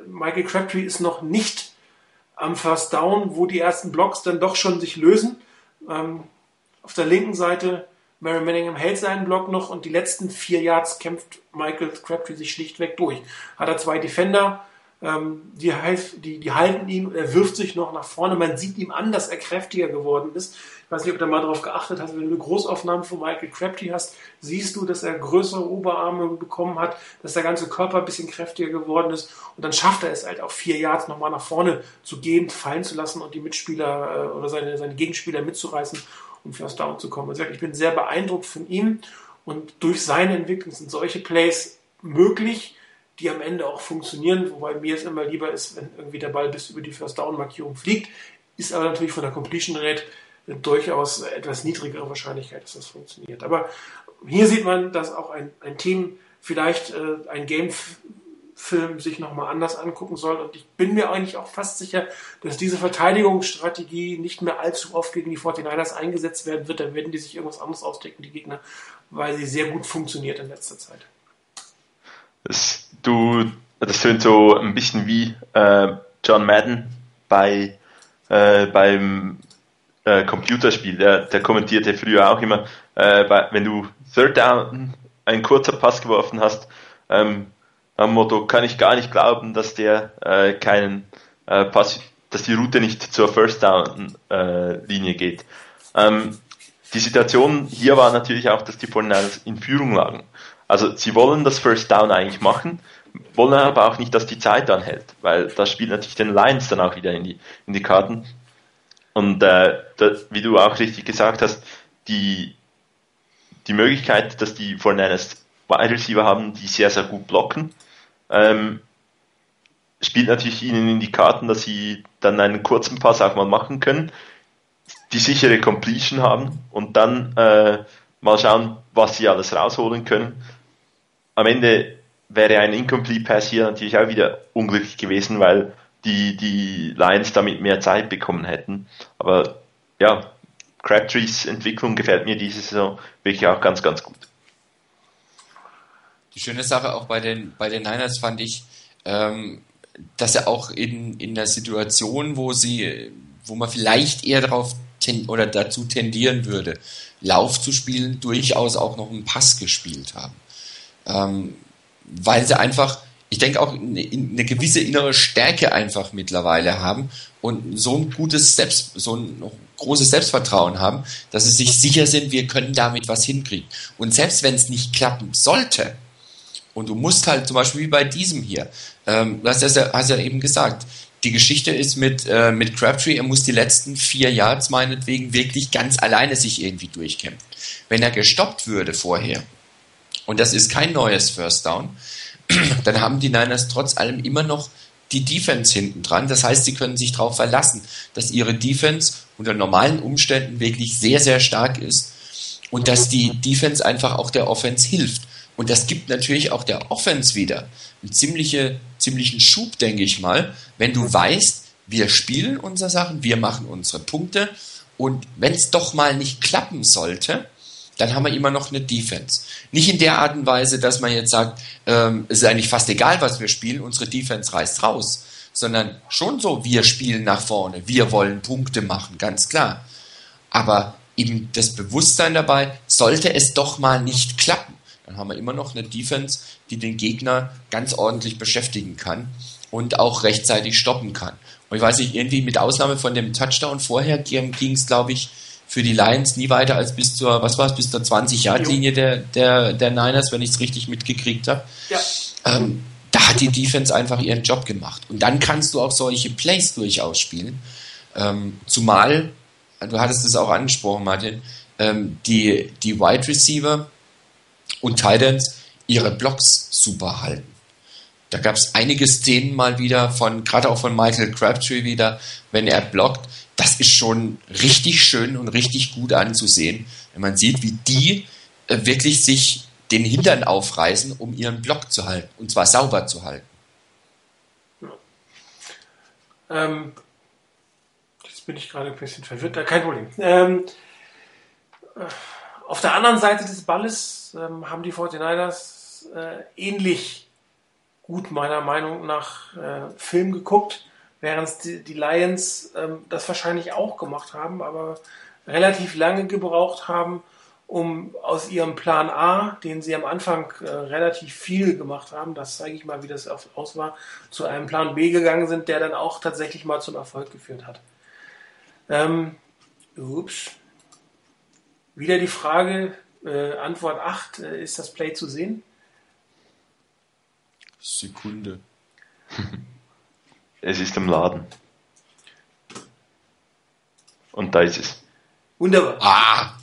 Michael Crabtree ist noch nicht am First Down, wo die ersten Blocks dann doch schon sich lösen. Ähm, auf der linken Seite Mary Manningham hält seinen Block noch und die letzten vier Yards kämpft Michael Crabtree sich schlichtweg durch. Hat er zwei Defender, die, die, die halten ihn, er wirft sich noch nach vorne. Man sieht ihm an, dass er kräftiger geworden ist. Ich weiß nicht, ob du mal darauf geachtet hast, wenn du eine Großaufnahme von Michael Crabtree hast, siehst du, dass er größere Oberarme bekommen hat, dass der ganze Körper ein bisschen kräftiger geworden ist. Und dann schafft er es halt auch vier Yards nochmal nach vorne zu gehen, fallen zu lassen und die Mitspieler äh, oder seine, seine Gegenspieler mitzureißen, um First Down zu kommen. Also ich bin sehr beeindruckt von ihm und durch seine Entwicklung sind solche Plays möglich die am Ende auch funktionieren, wobei mir es immer lieber ist, wenn irgendwie der Ball bis über die First Down Markierung fliegt, ist aber natürlich von der Completion Rate durchaus etwas niedrigere Wahrscheinlichkeit, dass das funktioniert. Aber hier sieht man, dass auch ein, ein Team vielleicht äh, ein Game-Film sich nochmal anders angucken soll. Und ich bin mir eigentlich auch fast sicher, dass diese Verteidigungsstrategie nicht mehr allzu oft gegen die 49ers eingesetzt werden wird. Dann werden die sich irgendwas anderes ausdecken, die Gegner, weil sie sehr gut funktioniert in letzter Zeit. Das, du, das tönt so ein bisschen wie äh, John Madden bei, äh, beim äh, Computerspiel. Der, der kommentierte früher auch immer, äh, bei, wenn du Third Down einen kurzer Pass geworfen hast, ähm, am Motto, kann ich gar nicht glauben, dass der äh, keinen äh, Pass, dass die Route nicht zur First Down Linie geht. Ähm, die Situation hier war natürlich auch, dass die 49 in Führung lagen. Also sie wollen das First Down eigentlich machen, wollen aber auch nicht, dass die Zeit anhält, weil das spielt natürlich den Lions dann auch wieder in die, in die Karten. Und äh, das, wie du auch richtig gesagt hast, die, die Möglichkeit, dass die 49ers Wide Receiver haben, die sehr, sehr gut blocken, ähm, spielt natürlich ihnen in die Karten, dass sie dann einen kurzen Pass auch mal machen können, die sichere Completion haben und dann äh, mal schauen, was sie alles rausholen können. Am Ende wäre ein Incomplete Pass hier natürlich auch wieder unglücklich gewesen, weil die, die Lions damit mehr Zeit bekommen hätten. Aber ja, Crabtrees Entwicklung gefällt mir diese Saison wirklich auch ganz, ganz gut. Die schöne Sache auch bei den, bei den Niners fand ich, ähm, dass er auch in, in der Situation, wo sie, wo man vielleicht eher darauf ten, oder dazu tendieren würde, Lauf zu spielen, durchaus auch noch einen Pass gespielt haben. Ähm, weil sie einfach, ich denke auch eine, eine, gewisse innere Stärke einfach mittlerweile haben und so ein gutes Selbst, so ein großes Selbstvertrauen haben, dass sie sich sicher sind, wir können damit was hinkriegen. Und selbst wenn es nicht klappen sollte, und du musst halt zum Beispiel wie bei diesem hier, ähm, du hast ja, hast ja eben gesagt, die Geschichte ist mit, äh, mit Crabtree, er muss die letzten vier Yards meinetwegen wirklich ganz alleine sich irgendwie durchkämpfen. Wenn er gestoppt würde vorher, und das ist kein neues First Down, *clears throat* dann haben die Niners trotz allem immer noch die Defense hinten dran. Das heißt, sie können sich darauf verlassen, dass ihre Defense unter normalen Umständen wirklich sehr, sehr stark ist und dass die Defense einfach auch der Offense hilft. Und das gibt natürlich auch der Offense wieder einen ziemliche, ziemlichen Schub, denke ich mal, wenn du weißt, wir spielen unsere Sachen, wir machen unsere Punkte und wenn es doch mal nicht klappen sollte, dann haben wir immer noch eine Defense. Nicht in der Art und Weise, dass man jetzt sagt, ähm, es ist eigentlich fast egal, was wir spielen, unsere Defense reißt raus, sondern schon so, wir spielen nach vorne, wir wollen Punkte machen, ganz klar. Aber eben das Bewusstsein dabei, sollte es doch mal nicht klappen, dann haben wir immer noch eine Defense, die den Gegner ganz ordentlich beschäftigen kann und auch rechtzeitig stoppen kann. Und ich weiß nicht, irgendwie mit Ausnahme von dem Touchdown vorher ging es, glaube ich, für die Lions nie weiter als bis zur, was war es, bis zur 20-Yard-Linie der, der, der Niners, wenn ich es richtig mitgekriegt habe. Ja. Ähm, da hat die Defense einfach ihren Job gemacht. Und dann kannst du auch solche Plays durchaus spielen. Ähm, zumal, du hattest es auch angesprochen, Martin, ähm, die, die Wide Receiver und Titans ihre Blocks super halten. Da gab es einige Szenen mal wieder von, gerade auch von Michael Crabtree wieder, wenn er blockt. Das ist schon richtig schön und richtig gut anzusehen, wenn man sieht, wie die äh, wirklich sich den Hintern aufreißen, um ihren Block zu halten. Und zwar sauber zu halten. Ähm, jetzt bin ich gerade ein bisschen verwirrt, kein Problem. Ähm, äh, auf der anderen Seite des Balles ähm, haben die 49ers äh, ähnlich gut meiner Meinung nach äh, Film geguckt, während die, die Lions ähm, das wahrscheinlich auch gemacht haben, aber relativ lange gebraucht haben, um aus ihrem Plan A, den sie am Anfang äh, relativ viel gemacht haben, das zeige ich mal, wie das aus war, zu einem Plan B gegangen sind, der dann auch tatsächlich mal zum Erfolg geführt hat. Ähm, ups, wieder die Frage, äh, Antwort 8, äh, ist das Play zu sehen? Sekunde. *laughs* Es ist im Laden. Und da ist es. Wunderbar. Ah!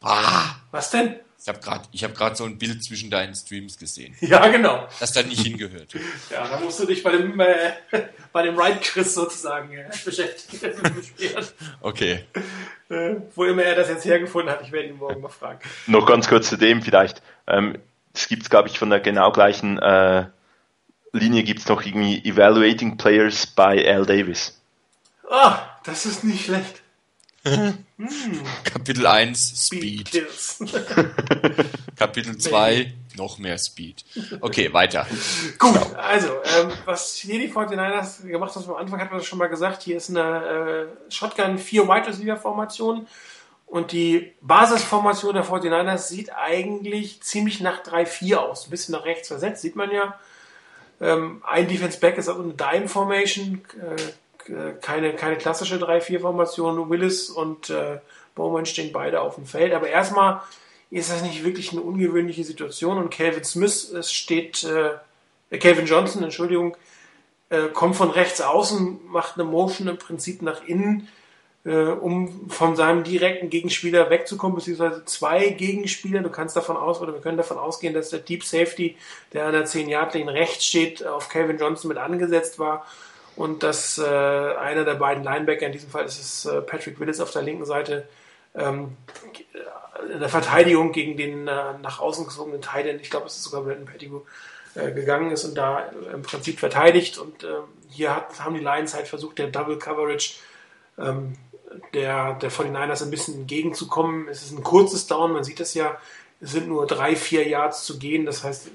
Ah! Was denn? Ich habe gerade hab so ein Bild zwischen deinen Streams gesehen. Ja, genau. Das da nicht hingehört. *laughs* ja, da musst du dich bei dem, äh, *laughs* bei dem Right Chris sozusagen äh, beschäftigen. *laughs* okay. Äh, wo immer er das jetzt hergefunden hat, ich werde ihn morgen mal fragen. Noch ganz kurz zu dem vielleicht. Ähm, es gibt, glaube ich, von der genau gleichen äh, Linie gibt es noch irgendwie Evaluating Players by Al Davis. Ah, das ist nicht schlecht. Hm. Kapitel 1 Speed. *laughs* Kapitel 2 noch mehr Speed. Okay, weiter. Gut, also, ähm, was hier die 49ers gemacht haben, am Anfang hat man das schon mal gesagt, hier ist eine äh, Shotgun 4 Wide Receiver Formation und die Basisformation der 49ers sieht eigentlich ziemlich nach 3-4 aus. Ein bisschen nach rechts versetzt, sieht man ja. Ähm, ein Defense Back ist auch eine Dime Formation, äh, keine, keine klassische 3-4-Formation. Willis und äh, Bowman stehen beide auf dem Feld. Aber erstmal ist das nicht wirklich eine ungewöhnliche Situation. Und Calvin Smith es steht, äh, Calvin Johnson, Entschuldigung, äh, kommt von rechts außen, macht eine Motion im Prinzip nach innen, äh, um von seinem direkten Gegenspieler wegzukommen, beziehungsweise zwei Gegenspieler. Du kannst davon aus, oder wir können davon ausgehen, dass der Deep Safety, der an der 10 Yard Linie rechts steht, auf Calvin Johnson mit angesetzt war und dass äh, einer der beiden Linebacker, in diesem Fall ist es äh, Patrick Willis auf der linken Seite, ähm, in der Verteidigung gegen den äh, nach außen gezogenen Titan, ich glaube, es ist sogar Brandon Pettigrew, äh, gegangen ist und da im Prinzip verteidigt. Und ähm, hier hat, haben die Lions halt versucht, der Double Coverage ähm, der, der 49ers ein bisschen entgegenzukommen. Es ist ein kurzes Down, man sieht es ja, es sind nur drei, vier Yards zu gehen. Das heißt, äh,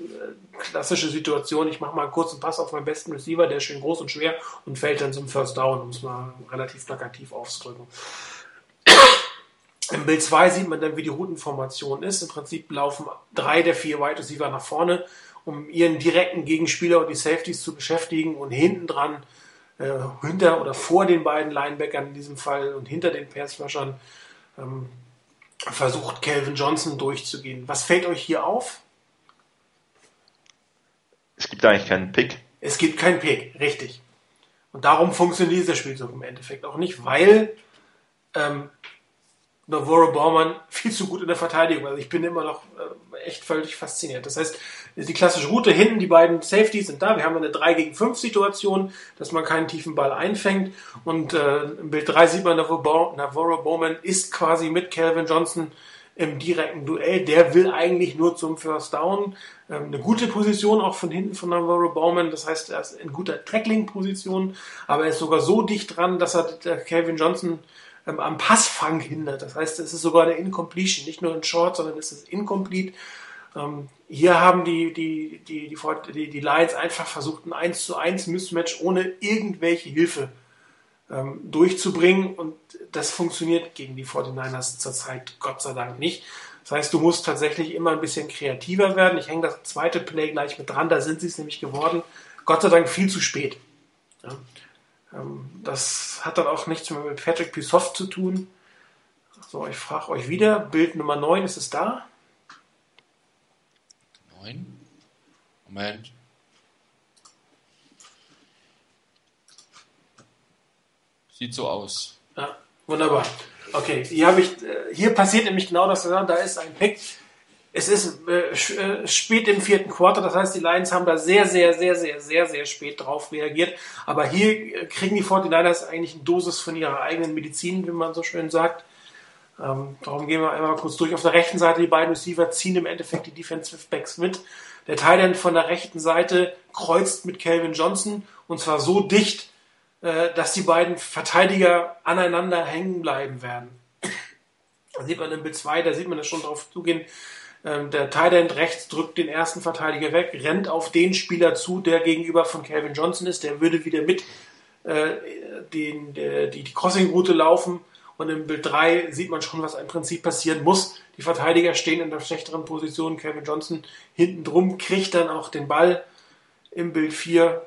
klassische Situation, ich mache mal einen kurzen Pass auf meinen besten Receiver, der ist schön groß und schwer und fällt dann zum First Down, um es mal relativ plakativ auszudrücken. Im Bild 2 sieht man dann, wie die Routenformation ist. Im Prinzip laufen drei der vier Wide Receiver nach vorne, um ihren direkten Gegenspieler und die Safeties zu beschäftigen und hinten dran äh, hinter oder vor den beiden Linebackern in diesem Fall und hinter den Passrushern ähm, versucht Calvin Johnson durchzugehen. Was fällt euch hier auf? Es gibt eigentlich keinen Pick. Es gibt keinen Pick, richtig. Und darum funktioniert dieser Spielzug im Endeffekt auch nicht, weil ähm, Navarro Baumann viel zu gut in der Verteidigung. Also ich bin immer noch äh, echt völlig fasziniert. Das heißt, die klassische Route hinten, die beiden Safeties sind da. Wir haben eine 3 gegen 5 Situation, dass man keinen tiefen Ball einfängt. Und äh, im Bild 3 sieht man, Navarro Bowman ist quasi mit Calvin Johnson im direkten Duell. Der will eigentlich nur zum First Down. Ähm, eine gute Position auch von hinten von Navarro Bowman. Das heißt, er ist in guter Tackling-Position, aber er ist sogar so dicht dran, dass er Calvin Johnson ähm, am Passfang hindert. Das heißt, es ist sogar eine Incompletion, nicht nur ein Short, sondern es ist incomplete. Ähm, hier haben die, die, die, die, die, Lions einfach versucht, ein 1 zu 1 Mismatch ohne irgendwelche Hilfe ähm, durchzubringen und das funktioniert gegen die 49ers zurzeit Gott sei Dank nicht. Das heißt, du musst tatsächlich immer ein bisschen kreativer werden. Ich hänge das zweite Play gleich mit dran, da sind sie es nämlich geworden. Gott sei Dank viel zu spät. Ähm, das hat dann auch nichts mehr mit Patrick Pissoff zu tun. So, ich frage euch wieder, Bild Nummer 9, ist es da? 9? Moment. Sieht so aus. Ja, wunderbar. Okay, hier, ich, äh, hier passiert nämlich genau das, da ist ein Pick es ist äh, äh, spät im vierten Quarter, das heißt, die Lions haben da sehr, sehr, sehr, sehr, sehr, sehr spät drauf reagiert. Aber hier äh, kriegen die 49ers eigentlich eine Dosis von ihrer eigenen Medizin, wie man so schön sagt. Ähm, darum gehen wir einmal kurz durch. Auf der rechten Seite, die beiden Receiver ziehen im Endeffekt die Defensive Backs mit. Der Thailand von der rechten Seite kreuzt mit Calvin Johnson und zwar so dicht, äh, dass die beiden Verteidiger aneinander hängen bleiben werden. Da sieht man im Bild 2, da sieht man das schon drauf zugehen, ähm, der Tight End rechts drückt den ersten Verteidiger weg, rennt auf den Spieler zu, der gegenüber von Calvin Johnson ist. Der würde wieder mit äh, den, der, die, die Crossing-Route laufen. Und im Bild 3 sieht man schon, was im Prinzip passieren muss. Die Verteidiger stehen in der schlechteren Position. Calvin Johnson hinten drum kriegt dann auch den Ball. Im Bild 4 ähm,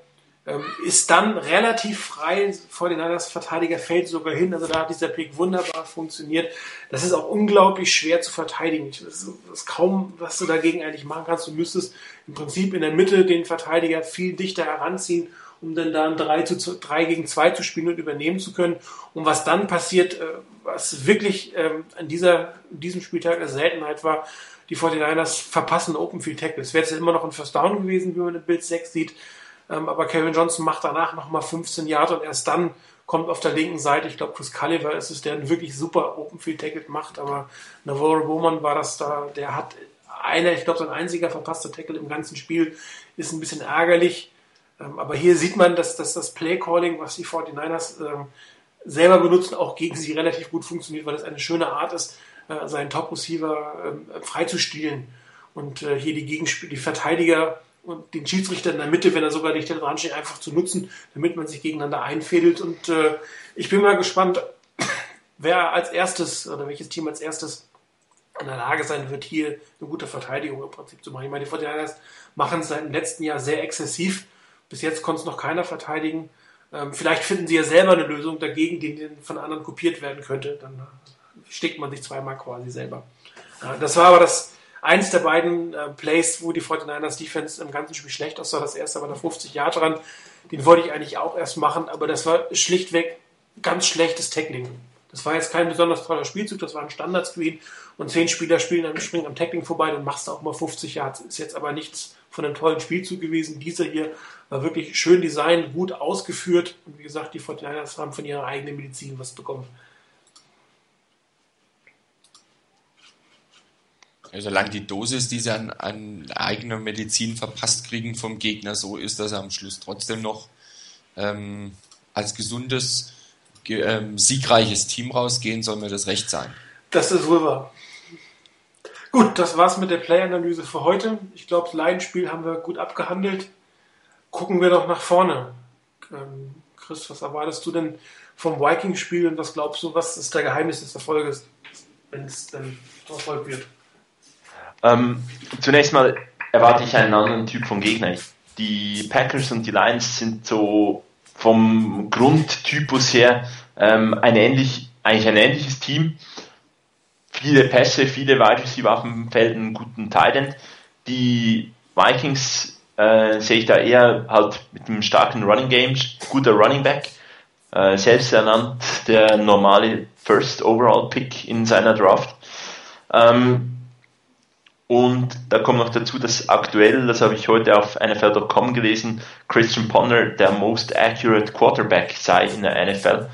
ist dann relativ frei vor den Niners Verteidiger, fällt sogar hin. Also da hat dieser Pick wunderbar funktioniert. Das ist auch unglaublich schwer zu verteidigen. Das ist kaum, was du dagegen eigentlich machen kannst. Du müsstest im Prinzip in der Mitte den Verteidiger viel dichter heranziehen, um dann da ein 3, zu, 3 gegen 2 zu spielen und übernehmen zu können. Und was dann passiert, äh, was wirklich ähm, an, dieser, an diesem Spieltag eine Seltenheit war, die 49ers verpassen Open Field Tackle. Es wäre jetzt immer noch ein First Down gewesen, wie man in Bild 6 sieht. Ähm, aber Kevin Johnson macht danach nochmal 15 Jahre und erst dann kommt auf der linken Seite, ich glaube Chris Culliver ist es, der einen wirklich super Open Field Tackle macht, aber Navarro Bowman war das da, der hat einer, ich glaube sein einziger verpasster Tackle im ganzen Spiel, ist ein bisschen ärgerlich. Ähm, aber hier sieht man, dass, dass das Play Calling, was die 49ers ähm, selber benutzen, auch gegen sie relativ gut funktioniert, weil es eine schöne Art ist, äh, seinen Top Receiver ähm, freizuspielen und äh, hier die Gegenspiel, die Verteidiger und den Schiedsrichter in der Mitte, wenn er sogar nicht dran steht, einfach zu nutzen, damit man sich gegeneinander einfädelt. Und äh, ich bin mal gespannt, *clears throat* wer als erstes oder welches Team als erstes in der Lage sein wird, hier eine gute Verteidigung im Prinzip zu machen. Ich meine, die Fortinanders machen es seit dem letzten Jahr sehr exzessiv. Bis jetzt konnte es noch keiner verteidigen. Ähm, vielleicht finden sie ja selber eine Lösung dagegen, die von anderen kopiert werden könnte. Dann steckt man sich zweimal quasi selber. Ja, das war aber das eins der beiden äh, Plays, wo die 49ers Defense im ganzen Spiel schlecht aussah, das erste war der 50 Jahre dran. Den wollte ich eigentlich auch erst machen, aber das war schlichtweg ganz schlechtes Tackling. Das war jetzt kein besonders toller Spielzug, das war ein Standard-Screen und zehn Spieler spielen dann springen am Tackling vorbei, dann machst du auch mal 50 Yards. Ist jetzt aber nichts von einem tollen Spielzug gewesen. Dieser hier war wirklich schön designt, gut ausgeführt und wie gesagt, die 49ers haben von ihrer eigenen Medizin was bekommen. Solange die Dosis, die sie an, an eigener Medizin verpasst kriegen vom Gegner, so ist, dass sie am Schluss trotzdem noch ähm, als gesundes, ge, ähm, siegreiches Team rausgehen, soll mir das recht sein. Das ist wohl wahr. Gut, das war's mit der Play-Analyse für heute. Ich glaube, das Laienspiel haben wir gut abgehandelt. Gucken wir doch nach vorne. Ähm, Chris, was erwartest du denn vom Vikings-Spiel und was glaubst du, was ist der Geheimnis des Erfolges, wenn es dann Erfolg wird? Ähm, zunächst mal erwarte ich einen anderen Typ von Gegner. Die Packers und die Lions sind so vom Grundtypus her ähm, ein ähnlich, eigentlich ein ähnliches Team. Viele Pässe, viele Wide Receiver auf dem Feld, einen guten Titan. Die Vikings äh, sehe ich da eher halt mit einem starken Running Game, guter Running Back, äh, selbst ernannt der normale First Overall Pick in seiner Draft. Ähm, und da kommt noch dazu, dass aktuell, das habe ich heute auf NFL.com gelesen, Christian Ponder der most accurate Quarterback sei in der NFL.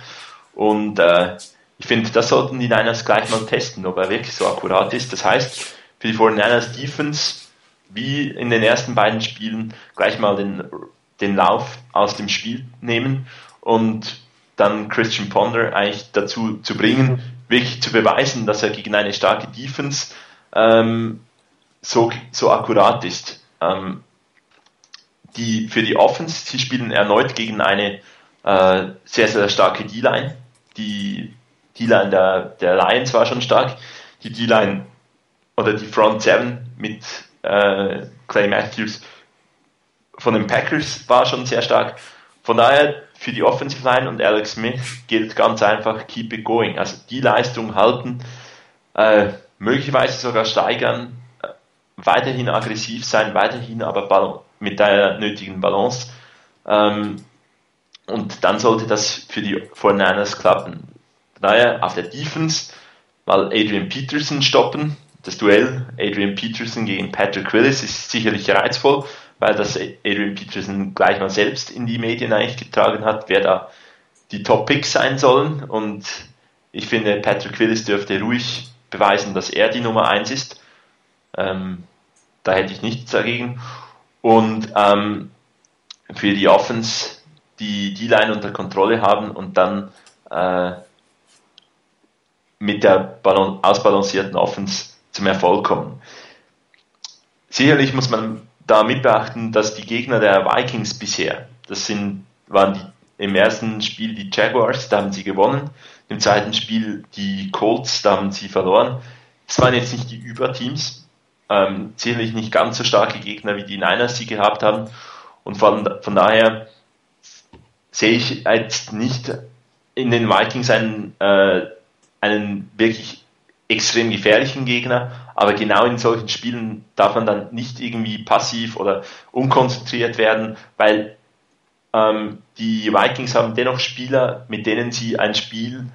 Und äh, ich finde, das sollten die Niners gleich mal testen, ob er wirklich so akkurat ist. Das heißt, für die 49ers Defense, wie in den ersten beiden Spielen, gleich mal den, den Lauf aus dem Spiel nehmen und dann Christian Ponder eigentlich dazu zu bringen, wirklich zu beweisen, dass er gegen eine starke Defense ähm, so, so akkurat ist. Ähm, die, für die Offense, sie spielen erneut gegen eine äh, sehr, sehr starke D-Line. Die D-Line der, der Lions war schon stark. Die D-Line oder die Front 7 mit äh, Clay Matthews von den Packers war schon sehr stark. Von daher für die Offensive Line und Alex Smith gilt ganz einfach keep it going. Also die Leistung halten, äh, möglicherweise sogar steigern weiterhin aggressiv sein, weiterhin aber mit der nötigen Balance. Ähm, und dann sollte das für die 49ers klappen. Daher auf der Defense mal Adrian Peterson stoppen. Das Duell Adrian Peterson gegen Patrick Willis ist sicherlich reizvoll, weil das Adrian Peterson gleich mal selbst in die Medien eigentlich getragen hat, wer da die Top Picks sein sollen. Und ich finde, Patrick Willis dürfte ruhig beweisen, dass er die Nummer 1 ist. Ähm, da hätte ich nichts dagegen. Und ähm, für die Offense die D-Line unter Kontrolle haben und dann äh, mit der ausbalancierten Offense zum Erfolg kommen. Sicherlich muss man da mit beachten, dass die Gegner der Vikings bisher, das sind, waren die, im ersten Spiel die Jaguars, da haben sie gewonnen, im zweiten Spiel die Colts, da haben sie verloren. Es waren jetzt nicht die Überteams, ähm, sicherlich nicht ganz so starke Gegner wie die Niners sie gehabt haben. Und von, von daher sehe ich jetzt nicht in den Vikings einen, äh, einen wirklich extrem gefährlichen Gegner, aber genau in solchen Spielen darf man dann nicht irgendwie passiv oder unkonzentriert werden, weil ähm, die Vikings haben dennoch Spieler, mit denen sie ein Spiel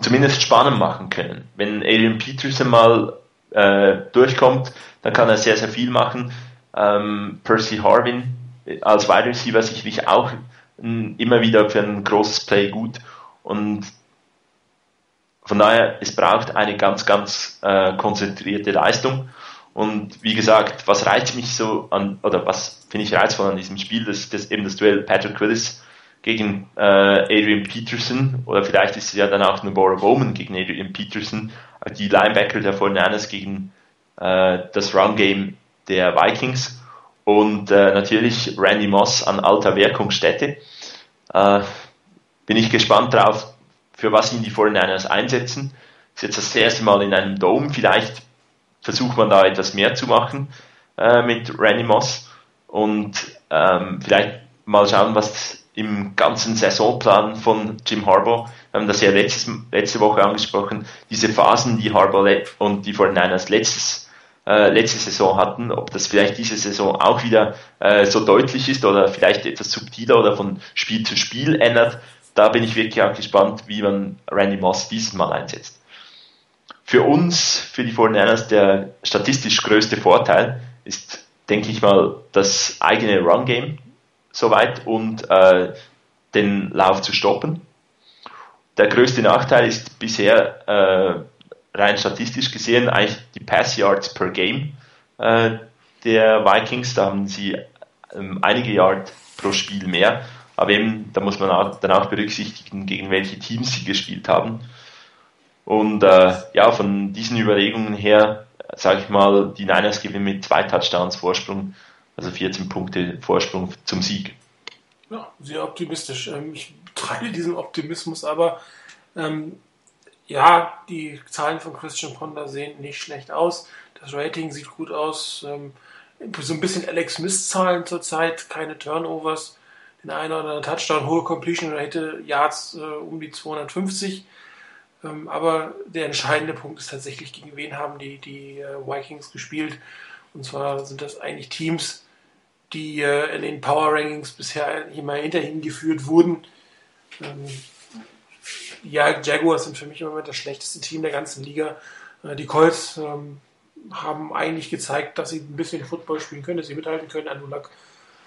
zumindest spannend machen können. Wenn Adrian Peterson mal äh, durchkommt, dann kann er sehr, sehr viel machen. Ähm, Percy Harvin als Wide Receiver sicherlich auch immer wieder für ein großes Play gut und von daher, es braucht eine ganz, ganz äh, konzentrierte Leistung. Und wie gesagt, was reizt mich so an, oder was finde ich reizvoll an diesem Spiel, das, das eben das Duell Patrick Willis gegen äh, Adrian Peterson. Oder vielleicht ist es ja dann auch Bora Bowman gegen Adrian Peterson, die Linebacker der 49ers gegen äh, das Run-Game der Vikings. Und äh, natürlich Randy Moss an alter Wirkungsstätte. Äh, bin ich gespannt drauf, für was ihn die 49ers einsetzen. Ist jetzt das erste Mal in einem Dome, vielleicht versucht man da etwas mehr zu machen äh, mit Randy Moss. Und ähm, vielleicht mal schauen, was im ganzen Saisonplan von Jim Harbaugh, wir haben das ja letztes, letzte Woche angesprochen, diese Phasen, die Harbaugh und die 49ers letztes, äh, letzte Saison hatten, ob das vielleicht diese Saison auch wieder äh, so deutlich ist oder vielleicht etwas subtiler oder von Spiel zu Spiel ändert, da bin ich wirklich auch gespannt, wie man Randy Moss dieses Mal einsetzt. Für uns, für die 49ers, der statistisch größte Vorteil ist, denke ich mal, das eigene Run-Game soweit und äh, den Lauf zu stoppen. Der größte Nachteil ist bisher äh, rein statistisch gesehen eigentlich die Pass Yards per Game äh, der Vikings. Da haben sie ähm, einige Yards pro Spiel mehr. Aber eben, da muss man auch, dann auch berücksichtigen, gegen welche Teams sie gespielt haben. Und äh, ja, von diesen Überlegungen her, sage ich mal, die Niners gewinnen mit zwei Touchdowns Vorsprung, also 14 Punkte Vorsprung zum Sieg. Ja, sehr optimistisch. Ähm, ich teile diesen Optimismus, aber ähm, ja, die Zahlen von Christian Ponder sehen nicht schlecht aus. Das Rating sieht gut aus. Ähm, so ein bisschen Alex Smith-Zahlen zurzeit, keine Turnovers, den einen oder anderen Touchdown, hohe Completion Rate, Yards äh, um die 250. Ähm, aber der entscheidende Punkt ist tatsächlich, gegen wen haben die, die äh, Vikings gespielt. Und zwar sind das eigentlich Teams, die äh, in den Power Rankings bisher immer hinter ihnen geführt wurden. Ähm, ja, Jaguars sind für mich im Moment das schlechteste Team der ganzen Liga. Äh, die Colts ähm, haben eigentlich gezeigt, dass sie ein bisschen Football spielen können, dass sie mithalten können. Anulak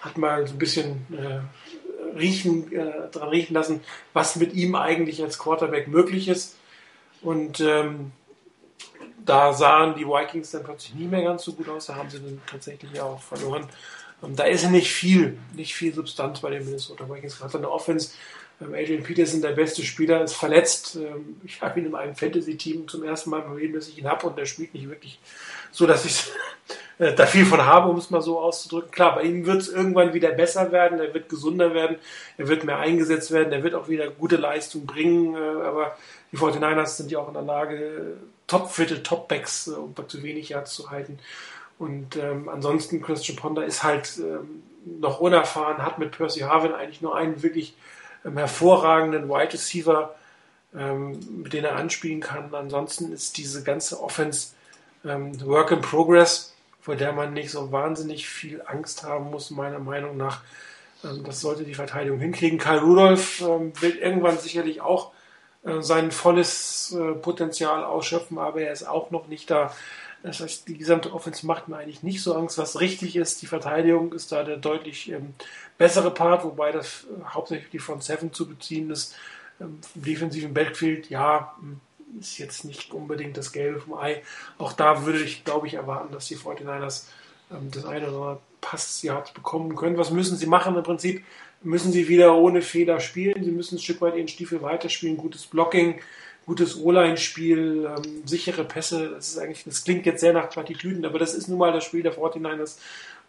hat mal so ein bisschen äh, riechen, äh, dran riechen lassen, was mit ihm eigentlich als Quarterback möglich ist. Und ähm, da sahen die Vikings dann plötzlich nie mehr ganz so gut aus. Da haben sie dann tatsächlich auch verloren. Ähm, da ist nicht viel, nicht viel Substanz bei den Minnesota Vikings. Gerade eine Offense ähm, Adrian Peterson, der beste Spieler, ist verletzt. Ähm, ich habe ihn in einem Fantasy-Team zum ersten Mal erleben, dass ich ihn habe und der spielt nicht wirklich so, dass ich *laughs* äh, da viel von habe, um es mal so auszudrücken. Klar, bei ihm wird es irgendwann wieder besser werden, er wird gesunder werden, er wird mehr eingesetzt werden, er wird auch wieder gute Leistung bringen, äh, aber die 49ers sind ja auch in der Lage, topfitte Topbacks äh, um zu wenig Yards zu halten. Und ähm, ansonsten, Christian Ponder ist halt ähm, noch unerfahren, hat mit Percy Harvin eigentlich nur einen wirklich ähm, hervorragenden Wide Receiver, ähm, mit dem er anspielen kann. Ansonsten ist diese ganze Offense ähm, Work in Progress, vor der man nicht so wahnsinnig viel Angst haben muss, meiner Meinung nach. Ähm, das sollte die Verteidigung hinkriegen. Karl Rudolph will irgendwann sicherlich auch äh, sein volles äh, Potenzial ausschöpfen, aber er ist auch noch nicht da. Das heißt, die gesamte Offense macht mir eigentlich nicht so Angst. Was richtig ist, die Verteidigung ist da der deutlich ähm, bessere Part, wobei das äh, hauptsächlich die Front Seven zu beziehen ist. Ähm, defensiven Backfield, ja, hm, ist jetzt nicht unbedingt das Gelbe vom Ei. Auch da würde ich, glaube ich, erwarten, dass die 49ers ähm, das eine oder andere Passyard bekommen können. Was müssen sie machen? Im Prinzip müssen sie wieder ohne Fehler spielen. Sie müssen ein Stück weit ihren Stiefel weiterspielen. Gutes Blocking, gutes O-Line-Spiel, ähm, sichere Pässe. Das ist eigentlich, das klingt jetzt sehr nach Plattitüden, aber das ist nun mal das Spiel der 49ers.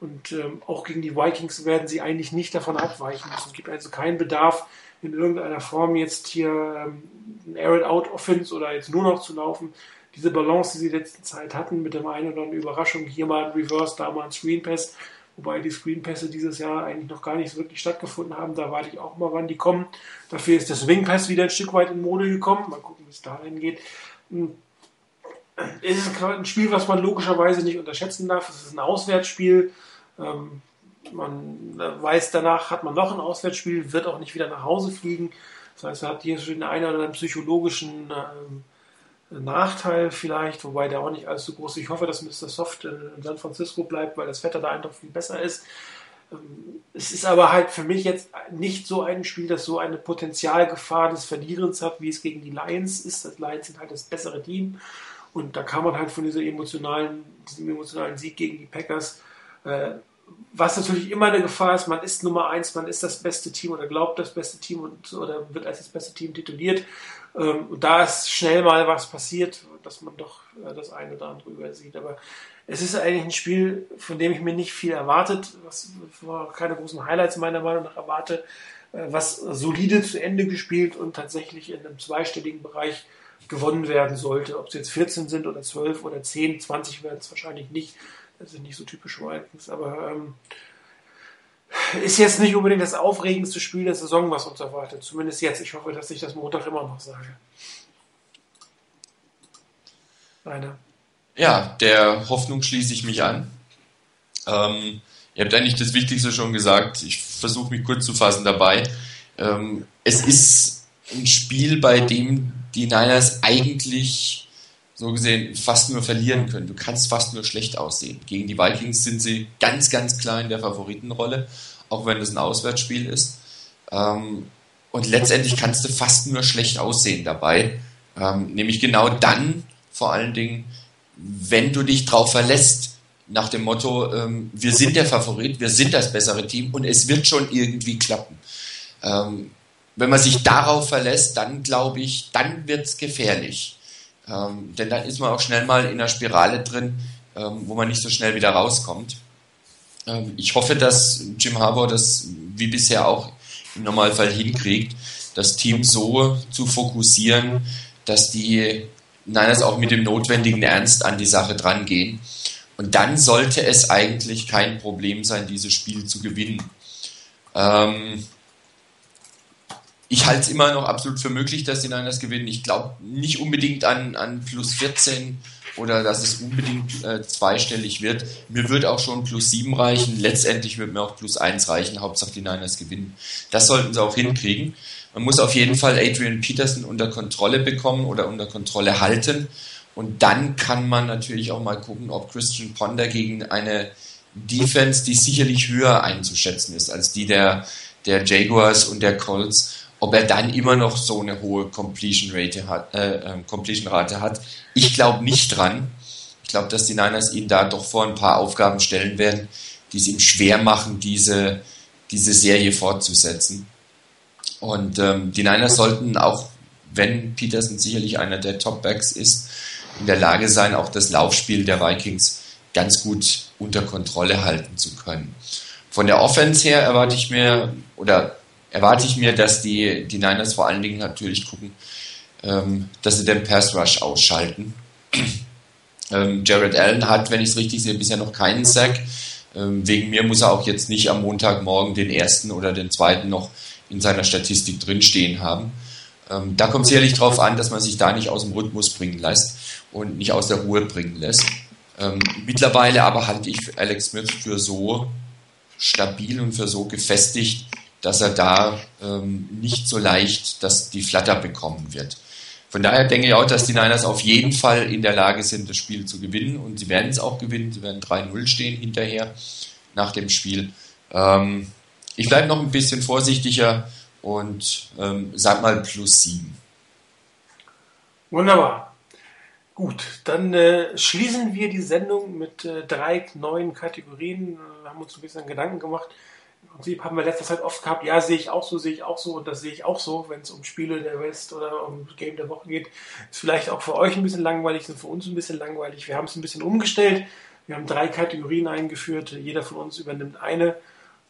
Und ähm, auch gegen die Vikings werden sie eigentlich nicht davon abweichen müssen. Es gibt also keinen Bedarf, in irgendeiner Form jetzt hier ähm, ein Air-Out-Offense oder jetzt nur noch zu laufen. Diese Balance, die sie letzten Zeit hatten, mit dem einen oder anderen Überraschung, hier mal ein Reverse, da mal ein Screen Pass, wobei die Screen Pässe dieses Jahr eigentlich noch gar nicht so wirklich stattgefunden haben. Da warte ich auch mal, wann die kommen. Dafür ist der Swing Pass wieder ein Stück weit in Mode gekommen. Mal gucken, wie es dahin geht. Hm. Es ist ein Spiel, was man logischerweise nicht unterschätzen darf. Es ist ein Auswärtsspiel. Ähm, man weiß, danach hat man noch ein Auswärtsspiel, wird auch nicht wieder nach Hause fliegen. Das heißt, er hat hier schon den einen oder anderen psychologischen ähm, Nachteil vielleicht, wobei der auch nicht allzu groß ist. Ich hoffe, dass Mr. Soft in San Francisco bleibt, weil das Wetter da einfach viel besser ist. Ähm, es ist aber halt für mich jetzt nicht so ein Spiel, das so eine Potenzialgefahr des Verlierens hat, wie es gegen die Lions ist. Das Lions sind halt das bessere Team. Und da kann man halt von dieser emotionalen, diesem emotionalen Sieg gegen die Packers äh, was natürlich immer eine Gefahr ist, man ist Nummer eins, man ist das beste Team oder glaubt das beste Team und, oder wird als das beste Team tituliert. Ähm, und da ist schnell mal was passiert, dass man doch äh, das eine oder andere übersieht. Aber es ist eigentlich ein Spiel, von dem ich mir nicht viel erwartet, was keine großen Highlights meiner Meinung nach erwarte, äh, was solide zu Ende gespielt und tatsächlich in einem zweistelligen Bereich gewonnen werden sollte. Ob es jetzt 14 sind oder 12 oder 10, 20 werden es wahrscheinlich nicht. Sind nicht so typische Vikings, aber ähm, ist jetzt nicht unbedingt das aufregendste Spiel der Saison, was uns erwartet. Zumindest jetzt. Ich hoffe, dass ich das Montag immer noch sage. Rainer. Ja, der Hoffnung schließe ich mich an. Ähm, ihr habt eigentlich das Wichtigste schon gesagt. Ich versuche mich kurz zu fassen dabei. Ähm, es ist ein Spiel, bei dem die Niners eigentlich so gesehen fast nur verlieren können. Du kannst fast nur schlecht aussehen. Gegen die Vikings sind sie ganz, ganz klar in der Favoritenrolle, auch wenn es ein Auswärtsspiel ist. Ähm, und letztendlich kannst du fast nur schlecht aussehen dabei. Ähm, nämlich genau dann, vor allen Dingen, wenn du dich drauf verlässt, nach dem Motto, ähm, wir sind der Favorit, wir sind das bessere Team und es wird schon irgendwie klappen. Wenn man sich darauf verlässt, dann glaube ich, dann wird es gefährlich. Ähm, denn dann ist man auch schnell mal in einer Spirale drin, ähm, wo man nicht so schnell wieder rauskommt. Ähm, ich hoffe, dass Jim Harbour das wie bisher auch im Normalfall hinkriegt, das Team so zu fokussieren, dass die Niners auch mit dem notwendigen Ernst an die Sache drangehen. Und dann sollte es eigentlich kein Problem sein, dieses Spiel zu gewinnen. Ähm, ich halte es immer noch absolut für möglich, dass die Niners gewinnen. Ich glaube nicht unbedingt an, an plus 14 oder dass es unbedingt äh, zweistellig wird. Mir wird auch schon plus 7 reichen. Letztendlich wird mir auch plus 1 reichen. Hauptsache die Niners gewinnen. Das sollten sie auch hinkriegen. Man muss auf jeden Fall Adrian Peterson unter Kontrolle bekommen oder unter Kontrolle halten. Und dann kann man natürlich auch mal gucken, ob Christian Ponder gegen eine Defense, die sicherlich höher einzuschätzen ist als die der, der Jaguars und der Colts, ob er dann immer noch so eine hohe Completion Rate hat, äh, ähm, Completion Rate hat. Ich glaube nicht dran. Ich glaube, dass die Niners ihn da doch vor ein paar Aufgaben stellen werden, die es ihm schwer machen, diese, diese Serie fortzusetzen. Und ähm, die Niners sollten auch, wenn Peterson sicherlich einer der Top-Backs ist, in der Lage sein, auch das Laufspiel der Vikings ganz gut unter Kontrolle halten zu können. Von der Offense her erwarte ich mir, oder erwarte ich mir, dass die, die Niners vor allen Dingen natürlich gucken, ähm, dass sie den Pass Rush ausschalten. *clears throat* ähm, Jared Allen hat, wenn ich es richtig sehe, bisher noch keinen Sack. Ähm, wegen mir muss er auch jetzt nicht am Montagmorgen den ersten oder den zweiten noch in seiner Statistik drinstehen haben. Ähm, da kommt sicherlich darauf an, dass man sich da nicht aus dem Rhythmus bringen lässt und nicht aus der Ruhe bringen lässt. Ähm, mittlerweile aber halte ich Alex Smith für so stabil und für so gefestigt, dass er da ähm, nicht so leicht dass die Flatter bekommen wird. Von daher denke ich auch, dass die Niners auf jeden Fall in der Lage sind, das Spiel zu gewinnen und sie werden es auch gewinnen. Sie werden 3-0 stehen hinterher nach dem Spiel. Ähm, ich bleibe noch ein bisschen vorsichtiger und ähm, sag mal plus 7. Wunderbar. Gut, dann äh, schließen wir die Sendung mit äh, drei neuen Kategorien. Wir haben uns ein bisschen Gedanken gemacht Prinzip haben wir letzter Zeit oft gehabt, ja, sehe ich auch so, sehe ich auch so und das sehe ich auch so, wenn es um Spiele der West oder um Game der Woche geht. Ist vielleicht auch für euch ein bisschen langweilig, sind für uns ein bisschen langweilig. Wir haben es ein bisschen umgestellt. Wir haben drei Kategorien eingeführt. Jeder von uns übernimmt eine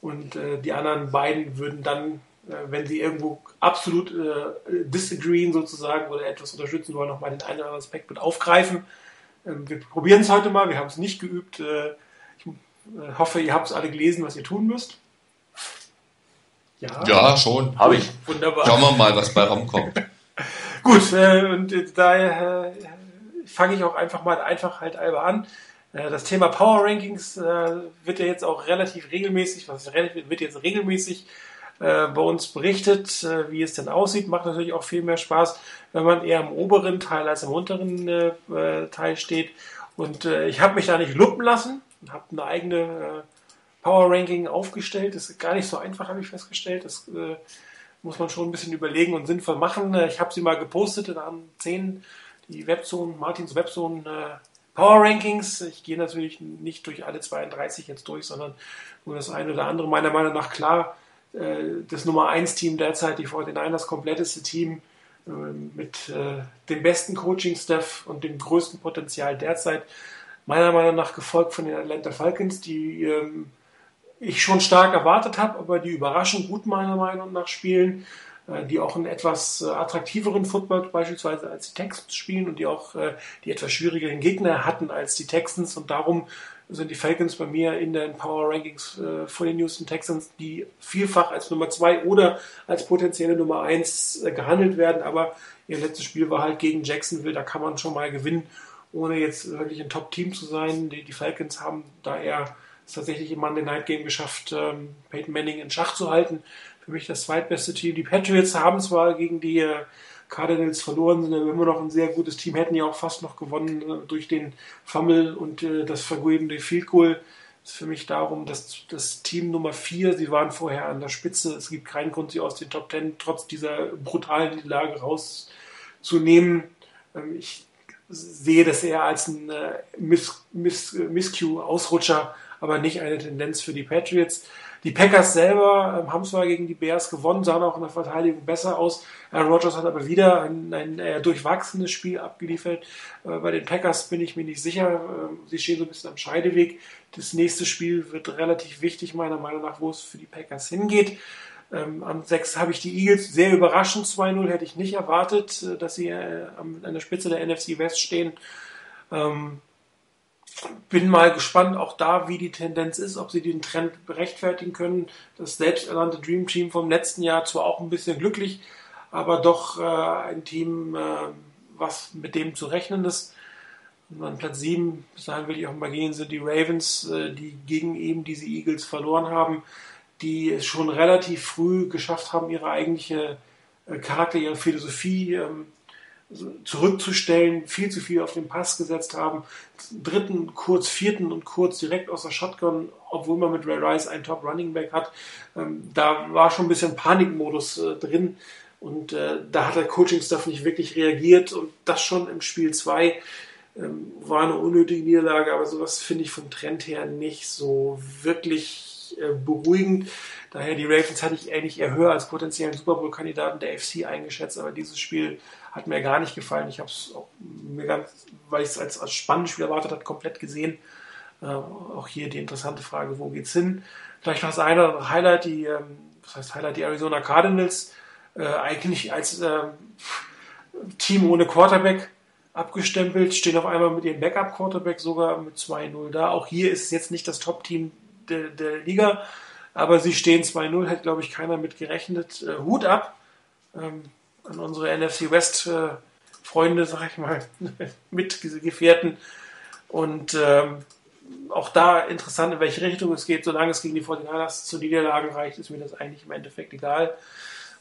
und äh, die anderen beiden würden dann, äh, wenn sie irgendwo absolut äh, disagreeen sozusagen oder etwas unterstützen wollen, nochmal den einen oder anderen Aspekt mit aufgreifen. Ähm, wir probieren es heute mal. Wir haben es nicht geübt. Äh, ich äh, hoffe, ihr habt es alle gelesen, was ihr tun müsst. Ja, ja schon. Habe ich. Wunderbar. Schauen wir mal, was bei rumkommt. *laughs* Gut, äh, und äh, daher äh, fange ich auch einfach mal einfach halt einmal an. Äh, das Thema Power Rankings äh, wird ja jetzt auch relativ regelmäßig, was wird jetzt regelmäßig äh, bei uns berichtet, wie es denn aussieht. Macht natürlich auch viel mehr Spaß, wenn man eher im oberen Teil als im unteren Teil steht. Und ich habe mich da nicht luppen lassen und habe eine eigene Power Ranking aufgestellt. Das ist gar nicht so einfach, habe ich festgestellt. Das äh, muss man schon ein bisschen überlegen und sinnvoll machen. Äh, ich habe sie mal gepostet, da haben 10 die Webzone, Martins Webzone äh, Power Rankings. Ich gehe natürlich nicht durch alle 32 jetzt durch, sondern nur das eine oder andere. Meiner Meinung nach klar, äh, das Nummer 1 Team derzeit, die 49ers, kompletteste Team äh, mit dem besten Coaching-Staff und dem größten Potenzial derzeit. Meiner Meinung nach gefolgt von den Atlanta Falcons, die ähm, ich schon stark erwartet habe, aber die überraschend gut meiner Meinung nach spielen, äh, die auch einen etwas äh, attraktiveren Football beispielsweise als die Texans spielen und die auch äh, die etwas schwierigeren Gegner hatten als die Texans und darum sind die Falcons bei mir in den Power Rankings vor den Houston Texans, die vielfach als Nummer zwei oder als potenzielle Nummer eins gehandelt werden, aber ihr letztes Spiel war halt gegen Jacksonville, da kann man schon mal gewinnen, ohne jetzt wirklich ein Top-Team zu sein. Die, die Falcons haben da eher es tatsächlich im Monday Night Game geschafft, ähm, Peyton Manning in Schach zu halten. für mich das zweitbeste Team. Die Patriots haben zwar gegen die äh, Cardinals verloren, sind aber immer noch ein sehr gutes Team, hätten ja auch fast noch gewonnen äh, durch den Fumble und äh, das vergebene Field Goal. Das ist für mich darum, dass das Team Nummer 4, sie waren vorher an der Spitze, es gibt keinen Grund, sie aus den Top 10 trotz dieser brutalen Lage rauszunehmen. Ähm, ich sehe das eher als ein äh, Miss, Miss, Miscue-Ausrutscher, aber nicht eine Tendenz für die Patriots. Die Packers selber ähm, haben zwar gegen die Bears gewonnen, sahen auch in der Verteidigung besser aus. Aaron Rodgers hat aber wieder ein, ein eher durchwachsenes Spiel abgeliefert. Äh, bei den Packers bin ich mir nicht sicher. Äh, sie stehen so ein bisschen am Scheideweg. Das nächste Spiel wird relativ wichtig, meiner Meinung nach, wo es für die Packers hingeht. Ähm, am 6 habe ich die Eagles sehr überraschend 2-0, hätte ich nicht erwartet, äh, dass sie äh, an der Spitze der NFC West stehen. Ähm, bin mal gespannt, auch da, wie die Tendenz ist, ob sie den Trend rechtfertigen können. Das selbsternannte Dream Team vom letzten Jahr zwar auch ein bisschen glücklich, aber doch äh, ein Team, äh, was mit dem zu rechnen ist. Und an Platz 7, bis dahin will ich auch mal gehen, sind die Ravens, äh, die gegen eben diese Eagles verloren haben die es schon relativ früh geschafft haben, ihre eigentliche äh, Charakter, ihre Philosophie ähm, zurückzustellen, viel zu viel auf den Pass gesetzt haben, dritten, kurz vierten und kurz direkt aus der Shotgun, obwohl man mit Ray Rice einen Top Running Back hat. Ähm, da war schon ein bisschen Panikmodus äh, drin und äh, da hat der Coaching-Staff nicht wirklich reagiert und das schon im Spiel 2 ähm, war eine unnötige Niederlage, aber sowas finde ich vom Trend her nicht so wirklich äh, beruhigend. Daher die Ravens hatte ich eigentlich eher höher als potenziellen Super Bowl-Kandidaten der FC eingeschätzt, aber dieses Spiel hat mir gar nicht gefallen. Ich habe es mir ganz, weil ich es als, als spannendes Spiel erwartet habe, komplett gesehen. Äh, auch hier die interessante Frage, wo geht's hin? Vielleicht noch das eine Highlight, die, ähm, was heißt Highlight, die Arizona Cardinals, äh, eigentlich als äh, Team ohne Quarterback abgestempelt, stehen auf einmal mit ihrem Backup-Quarterback sogar mit 2-0 da. Auch hier ist es jetzt nicht das Top-Team der, der Liga. Aber sie stehen 2-0, hätte, glaube ich, keiner mit gerechnet. Äh, Hut ab ähm, an unsere NFC West äh, Freunde, sag ich mal, *laughs* mit Gefährten. Und ähm, auch da interessant, in welche Richtung es geht. Solange es gegen die 49ers zu Niederlagen reicht, ist mir das eigentlich im Endeffekt egal.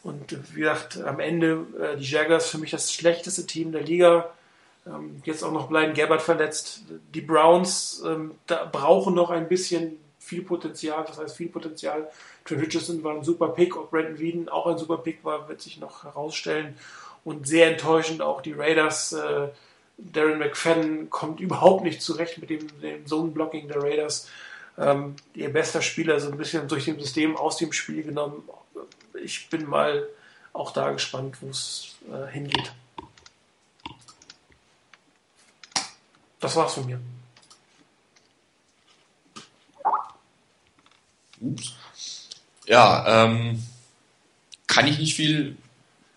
Und wie gesagt, am Ende äh, die Jaguars für mich das schlechteste Team der Liga. Ähm, jetzt auch noch Blind Gabbard verletzt. Die Browns ähm, brauchen noch ein bisschen viel Potenzial, das heißt viel Potenzial. Trent Richardson war ein super Pick, ob Brandon Whedon auch ein super Pick war, wird sich noch herausstellen. Und sehr enttäuschend auch die Raiders. Äh, Darren McFadden kommt überhaupt nicht zurecht mit dem, dem Zone-Blocking der Raiders. Ähm, ihr bester Spieler so ein bisschen durch dem System aus dem Spiel genommen. Ich bin mal auch da gespannt, wo es äh, hingeht. Das war's von mir. Ups. Ja, ähm, kann ich nicht viel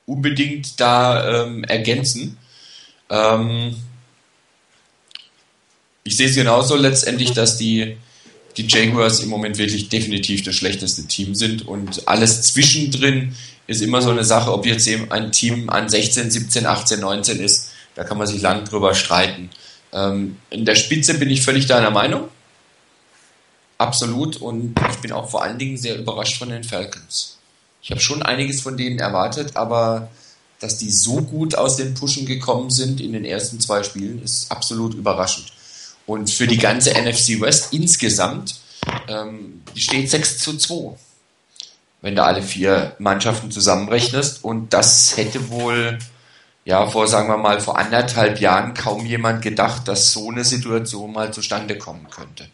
unbedingt da ähm, ergänzen. Ähm, ich sehe es genauso letztendlich, dass die, die Jaguars im Moment wirklich definitiv das schlechteste Team sind und alles zwischendrin ist immer so eine Sache, ob jetzt eben ein Team an 16, 17, 18, 19 ist, da kann man sich lang drüber streiten. Ähm, in der Spitze bin ich völlig deiner Meinung. Absolut und ich bin auch vor allen Dingen sehr überrascht von den Falcons. Ich habe schon einiges von denen erwartet, aber dass die so gut aus den Pushen gekommen sind in den ersten zwei Spielen, ist absolut überraschend. Und für die ganze NFC West insgesamt, ähm, steht 6 zu 2, wenn du alle vier Mannschaften zusammenrechnest. Und das hätte wohl, ja, vor, sagen wir mal, vor anderthalb Jahren kaum jemand gedacht, dass so eine Situation mal zustande kommen könnte.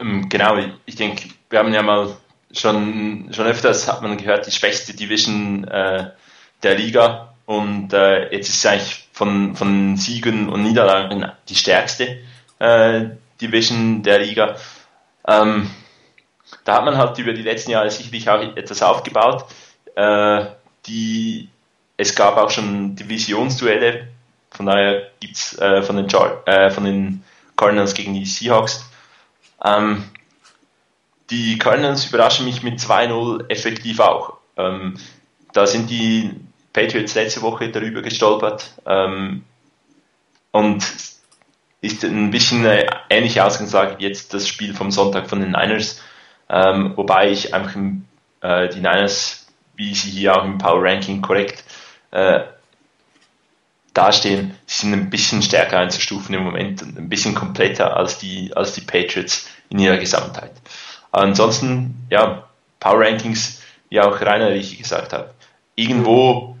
Ähm, genau, ich denke, wir haben ja mal schon, schon öfters hat man gehört, die schwächste Division äh, der Liga und äh, jetzt ist es eigentlich von, von Siegen und Niederlagen die stärkste äh, Division der Liga. Ähm, da hat man halt über die letzten Jahre sicherlich auch etwas aufgebaut. Äh, die, es gab auch schon Divisionsduelle, von daher gibt's äh, von, den äh, von den Cardinals gegen die Seahawks ähm, die Cardinals überraschen mich mit 2-0 effektiv auch. Ähm, da sind die Patriots letzte Woche darüber gestolpert ähm, und ist ein bisschen eine ähnliche Ausgangslage wie jetzt das Spiel vom Sonntag von den Niners. Ähm, wobei ich einfach äh, die Niners, wie sie hier auch im Power Ranking korrekt äh, dastehen, sind ein bisschen stärker einzustufen im Moment und ein bisschen kompletter als die, als die Patriots in ihrer Gesamtheit. Ansonsten, ja, Power Rankings, wie auch Rainer richtig gesagt hat, irgendwo,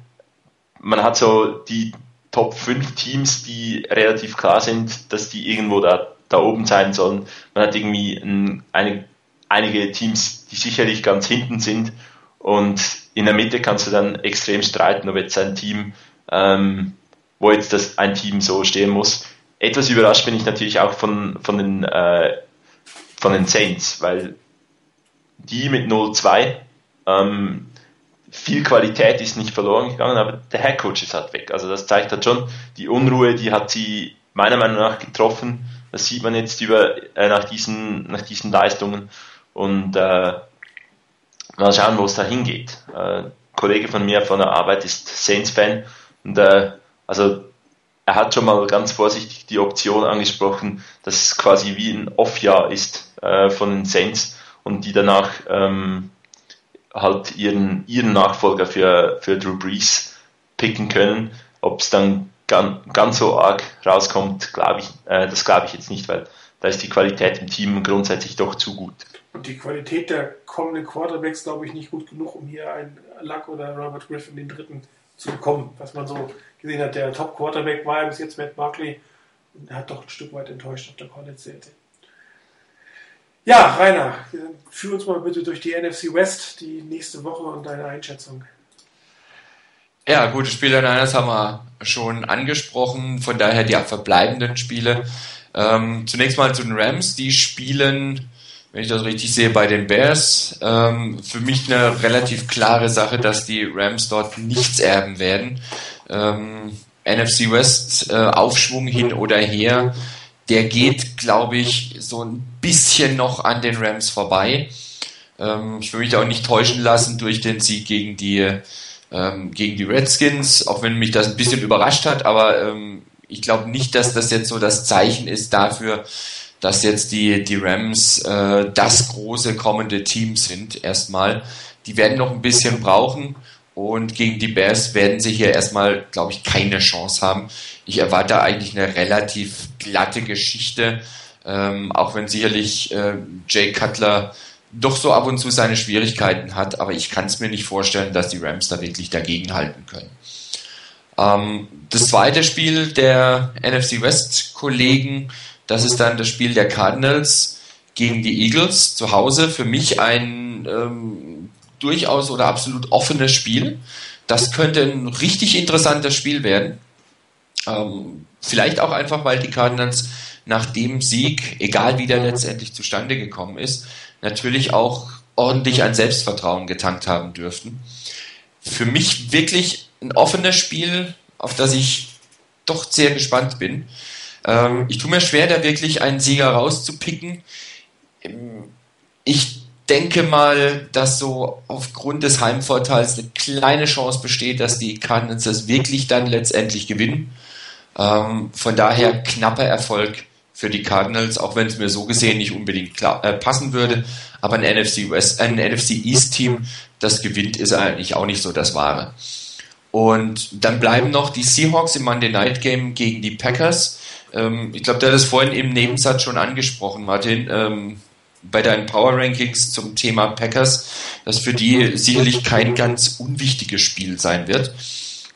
man hat so die Top 5 Teams, die relativ klar sind, dass die irgendwo da, da oben sein sollen. Man hat irgendwie ein, eine, einige Teams, die sicherlich ganz hinten sind und in der Mitte kannst du dann extrem streiten, ob jetzt ein Team ähm, wo jetzt das ein Team so stehen muss. Etwas überrascht bin ich natürlich auch von, von, den, äh, von den Saints, weil die mit 0-2, ähm, viel Qualität ist nicht verloren gegangen, aber der Headcoach ist halt weg. Also das zeigt halt schon, die Unruhe, die hat sie meiner Meinung nach getroffen. Das sieht man jetzt über, äh, nach, diesen, nach diesen Leistungen. Und äh, mal schauen, wo es da hingeht. Äh, Kollege von mir von der Arbeit ist Saints-Fan und äh, also er hat schon mal ganz vorsichtig die Option angesprochen, dass es quasi wie ein Off-Jahr ist äh, von den Saints und die danach ähm, halt ihren, ihren Nachfolger für, für Drew Brees picken können. Ob es dann ganz, ganz so arg rauskommt, glaube ich, äh, das glaube ich jetzt nicht, weil da ist die Qualität im Team grundsätzlich doch zu gut. Und die Qualität der kommenden Quarterbacks, glaube ich, nicht gut genug, um hier einen Luck oder Robert Griffin den dritten zu bekommen, was man so gesehen hat. Der Top-Quarterback war bis jetzt Matt Barkley er hat doch ein Stück weit enttäuscht auf der College-Seite. Ja, Rainer, führ uns mal bitte durch die NFC West die nächste Woche und deine Einschätzung. Ja, gute Spiele Niners haben wir schon angesprochen, von daher die verbleibenden Spiele. Ähm, zunächst mal zu den Rams, die spielen, wenn ich das richtig sehe, bei den Bears. Ähm, für mich eine relativ klare Sache, dass die Rams dort nichts erben werden ähm, NFC West äh, Aufschwung hin oder her, der geht, glaube ich, so ein bisschen noch an den Rams vorbei. Ähm, ich will mich auch nicht täuschen lassen durch den Sieg gegen die, ähm, gegen die Redskins, auch wenn mich das ein bisschen überrascht hat, aber ähm, ich glaube nicht, dass das jetzt so das Zeichen ist dafür, dass jetzt die, die Rams äh, das große kommende Team sind erstmal. Die werden noch ein bisschen brauchen. Und gegen die Bears werden sie hier erstmal, glaube ich, keine Chance haben. Ich erwarte eigentlich eine relativ glatte Geschichte, ähm, auch wenn sicherlich äh, Jay Cutler doch so ab und zu seine Schwierigkeiten hat, aber ich kann es mir nicht vorstellen, dass die Rams da wirklich dagegenhalten können. Ähm, das zweite Spiel der NFC West Kollegen, das ist dann das Spiel der Cardinals gegen die Eagles zu Hause. Für mich ein ähm, durchaus oder absolut offenes Spiel. Das könnte ein richtig interessantes Spiel werden. Ähm, vielleicht auch einfach, weil die Cardinals nach dem Sieg, egal wie der letztendlich zustande gekommen ist, natürlich auch ordentlich an Selbstvertrauen getankt haben dürften. Für mich wirklich ein offenes Spiel, auf das ich doch sehr gespannt bin. Ähm, ich tue mir schwer, da wirklich einen Sieger rauszupicken. Ich denke mal, dass so aufgrund des Heimvorteils eine kleine Chance besteht, dass die Cardinals das wirklich dann letztendlich gewinnen. Ähm, von daher knapper Erfolg für die Cardinals, auch wenn es mir so gesehen nicht unbedingt klar, äh, passen würde. Aber ein NFC West, ein NFC East Team, das gewinnt, ist eigentlich auch nicht so das Wahre. Und dann bleiben noch die Seahawks im Monday Night Game gegen die Packers. Ähm, ich glaube, der hat es vorhin im Nebensatz schon angesprochen, Martin. Ähm, bei deinen Power Rankings zum Thema Packers, dass für die sicherlich kein ganz unwichtiges Spiel sein wird.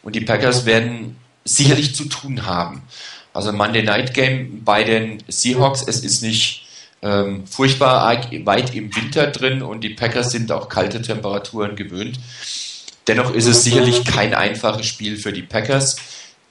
Und die Packers werden sicherlich zu tun haben. Also Monday Night Game bei den Seahawks, es ist nicht ähm, furchtbar weit im Winter drin und die Packers sind auch kalte Temperaturen gewöhnt. Dennoch ist es sicherlich kein einfaches Spiel für die Packers,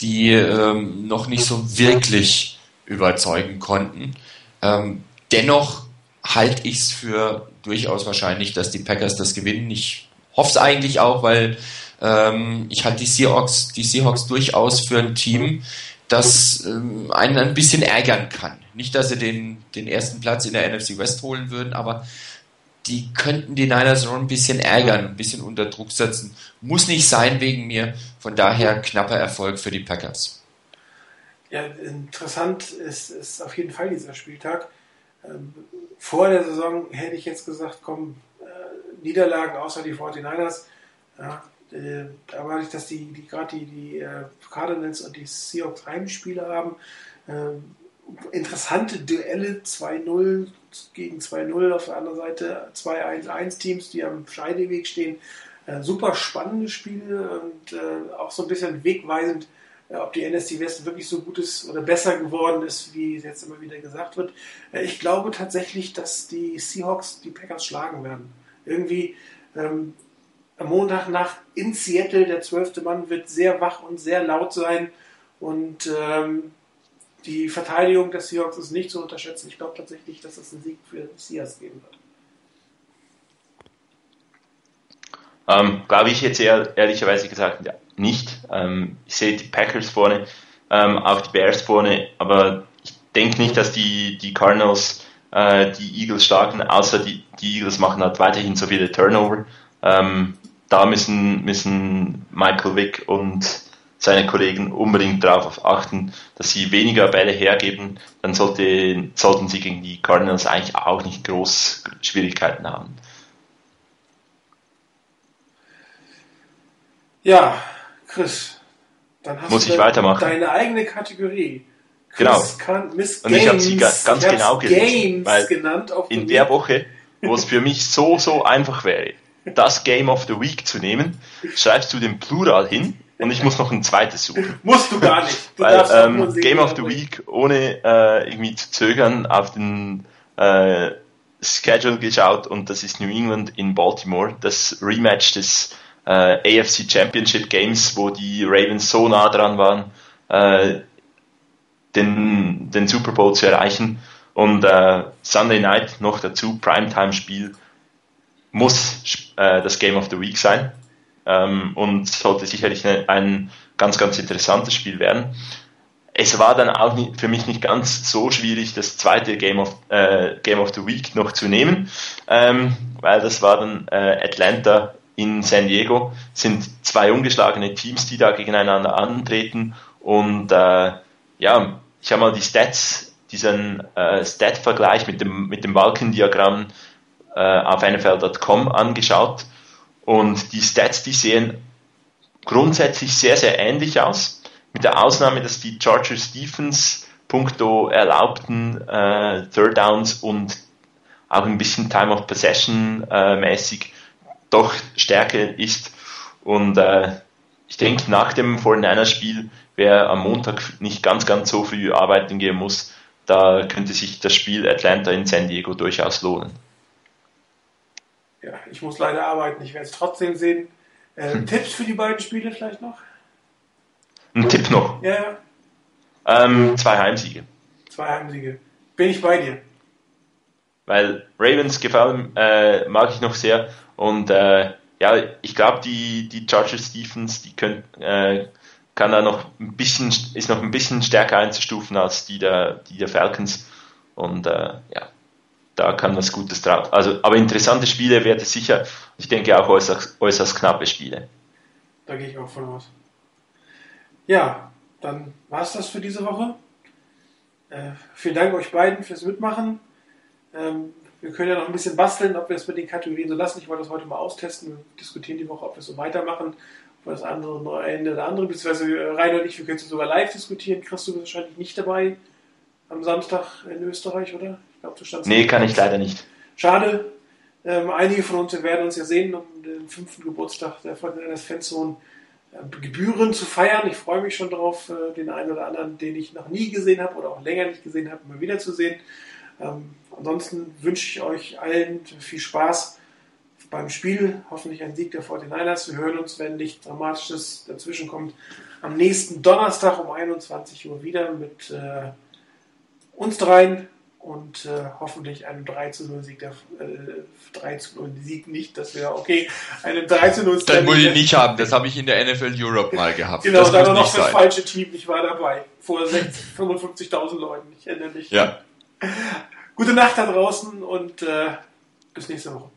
die ähm, noch nicht so wirklich überzeugen konnten. Ähm, dennoch halte ich es für durchaus wahrscheinlich, dass die Packers das gewinnen. Ich hoffe es eigentlich auch, weil ähm, ich halte die Seahawks, die Seahawks durchaus für ein Team, das ähm, einen ein bisschen ärgern kann. Nicht, dass sie den, den ersten Platz in der NFC West holen würden, aber die könnten die Niners schon ein bisschen ärgern, ein bisschen unter Druck setzen. Muss nicht sein wegen mir. Von daher knapper Erfolg für die Packers. Ja, interessant ist, ist auf jeden Fall dieser Spieltag. Ähm, vor der Saison hätte ich jetzt gesagt, komm, äh, Niederlagen außer die 49ers. Ja, äh, da war ich, dass die, die gerade die, die äh, Cardinals und die Seahawks Heimspiele haben. Ähm, interessante Duelle 2-0 gegen 2-0, auf der anderen Seite 2-1-1 Teams, die am Scheideweg stehen. Äh, super spannende Spiele und äh, auch so ein bisschen wegweisend, äh, ob die NSC West wirklich so gut ist oder besser geworden ist, wie jetzt immer wieder gesagt wird. Äh, ich glaube tatsächlich, dass die Seahawks die Packers schlagen werden. Irgendwie ähm, am Montagnacht in Seattle, der zwölfte Mann wird sehr wach und sehr laut sein und ähm, die Verteidigung des Seahawks ist nicht zu unterschätzen. Ich glaube tatsächlich, dass es einen Sieg für Seahawks geben wird. Ähm, Glaube ich jetzt eher, ehrlicherweise gesagt nicht. Ähm, ich sehe die Packers vorne, ähm, auch die Bears vorne, aber ich denke nicht, dass die, die Cardinals äh, die Eagles schlagen, außer die, die Eagles machen halt weiterhin so viele Turnover. Ähm, da müssen, müssen Michael Vick und seine Kollegen unbedingt darauf achten, dass sie weniger Bälle hergeben, dann sollte, sollten sie gegen die Cardinals eigentlich auch nicht groß Schwierigkeiten haben. Ja, Chris, dann hast Muss du ich weitermachen? deine eigene Kategorie. Chris Genau. Kann, Miss Und ich habe sie ga- ganz genau gelesen, Games weil genannt. In der Woche, wo es für mich so, so einfach wäre, das Game of the Week zu nehmen, schreibst du den Plural hin und ich muss noch ein zweites suchen. *laughs* Musst du gar nicht. Du Weil ähm, sehen, Game of the. Week, ohne äh, irgendwie zu zögern, auf den äh, Schedule geschaut und das ist New England in Baltimore, das Rematch des äh, AFC Championship Games, wo die Ravens so nah dran waren, äh, den, den Super Bowl zu erreichen. Und äh, Sunday Night noch dazu, Primetime-Spiel, muss äh, das Game of the Week sein ähm, und sollte sicherlich ein, ein ganz, ganz interessantes Spiel werden. Es war dann auch nicht, für mich nicht ganz so schwierig, das zweite Game of, äh, Game of the Week noch zu nehmen, ähm, weil das war dann äh, Atlanta in San Diego. Sind zwei ungeschlagene Teams, die da gegeneinander antreten und äh, ja, ich habe mal die Stats, diesen äh, Stat-Vergleich mit dem, mit dem Balkendiagramm äh, auf NFL.com angeschaut und die Stats, die sehen grundsätzlich sehr, sehr ähnlich aus, mit der Ausnahme, dass die Chargers Defense punkto erlaubten äh, Third Downs und auch ein bisschen Time of Possession äh, mäßig doch stärker ist und äh, ich denke, nach dem 49er-Spiel, wer am Montag nicht ganz, ganz so früh arbeiten gehen muss, da könnte sich das Spiel Atlanta in San Diego durchaus lohnen. Ja, ich muss leider arbeiten. Ich werde es trotzdem sehen. Äh, Hm. Tipps für die beiden Spiele vielleicht noch? Ein Tipp noch. Ja. Ähm, zwei Heimsiege. Zwei Heimsiege. Bin ich bei dir. Weil Ravens gefallen äh, mag ich noch sehr und äh, ja, ich glaube die, die Chargers Defense, die können, äh, kann da noch ein bisschen, ist noch ein bisschen stärker einzustufen als die der, die der Falcons und äh, ja, da kann was Gutes drauf. Also, aber interessante Spiele wird es sicher. Ich denke auch äußerst, äußerst knappe Spiele. Da gehe ich auch von aus. Ja, dann war es das für diese Woche. Äh, vielen Dank euch beiden fürs Mitmachen. Ähm, wir können ja noch ein bisschen basteln, ob wir es mit den Kategorien so lassen. Ich wollte das heute mal austesten. Wir diskutieren die Woche, ob wir es so weitermachen. Ob das andere Ende oder andere, beziehungsweise Rainer und ich, wir können es sogar live diskutieren. Chris, du bist wahrscheinlich nicht dabei am Samstag in Österreich, oder? Glaube, du standst Nee, kann ich leider nicht. Schade. Ähm, einige von uns werden uns ja sehen, um den fünften Geburtstag der Fortinanders Fanzone äh, Gebühren zu feiern. Ich freue mich schon drauf, äh, den einen oder anderen, den ich noch nie gesehen habe oder auch länger nicht gesehen habe, mal wiederzusehen. Ähm, ansonsten wünsche ich euch allen viel Spaß beim Spiel. Hoffentlich ein Sieg der 49ers. Wir hören uns, wenn nichts Dramatisches dazwischen kommt, am nächsten Donnerstag um 21 Uhr wieder mit äh, uns dreien und äh, hoffentlich einem 3 zu 0 Sieg. Der, äh, 3 zu 0 Sieg nicht, das wäre okay. Einen 3 zu 0 Das muss ich nicht haben, das habe ich in der NFL Europe mal gehabt. Genau, das war noch das falsche Team. Ich war dabei. Vor 60 55.000 *laughs* Leuten. Ich erinnere mich. Ja. Gute Nacht da draußen und äh, bis nächste Woche.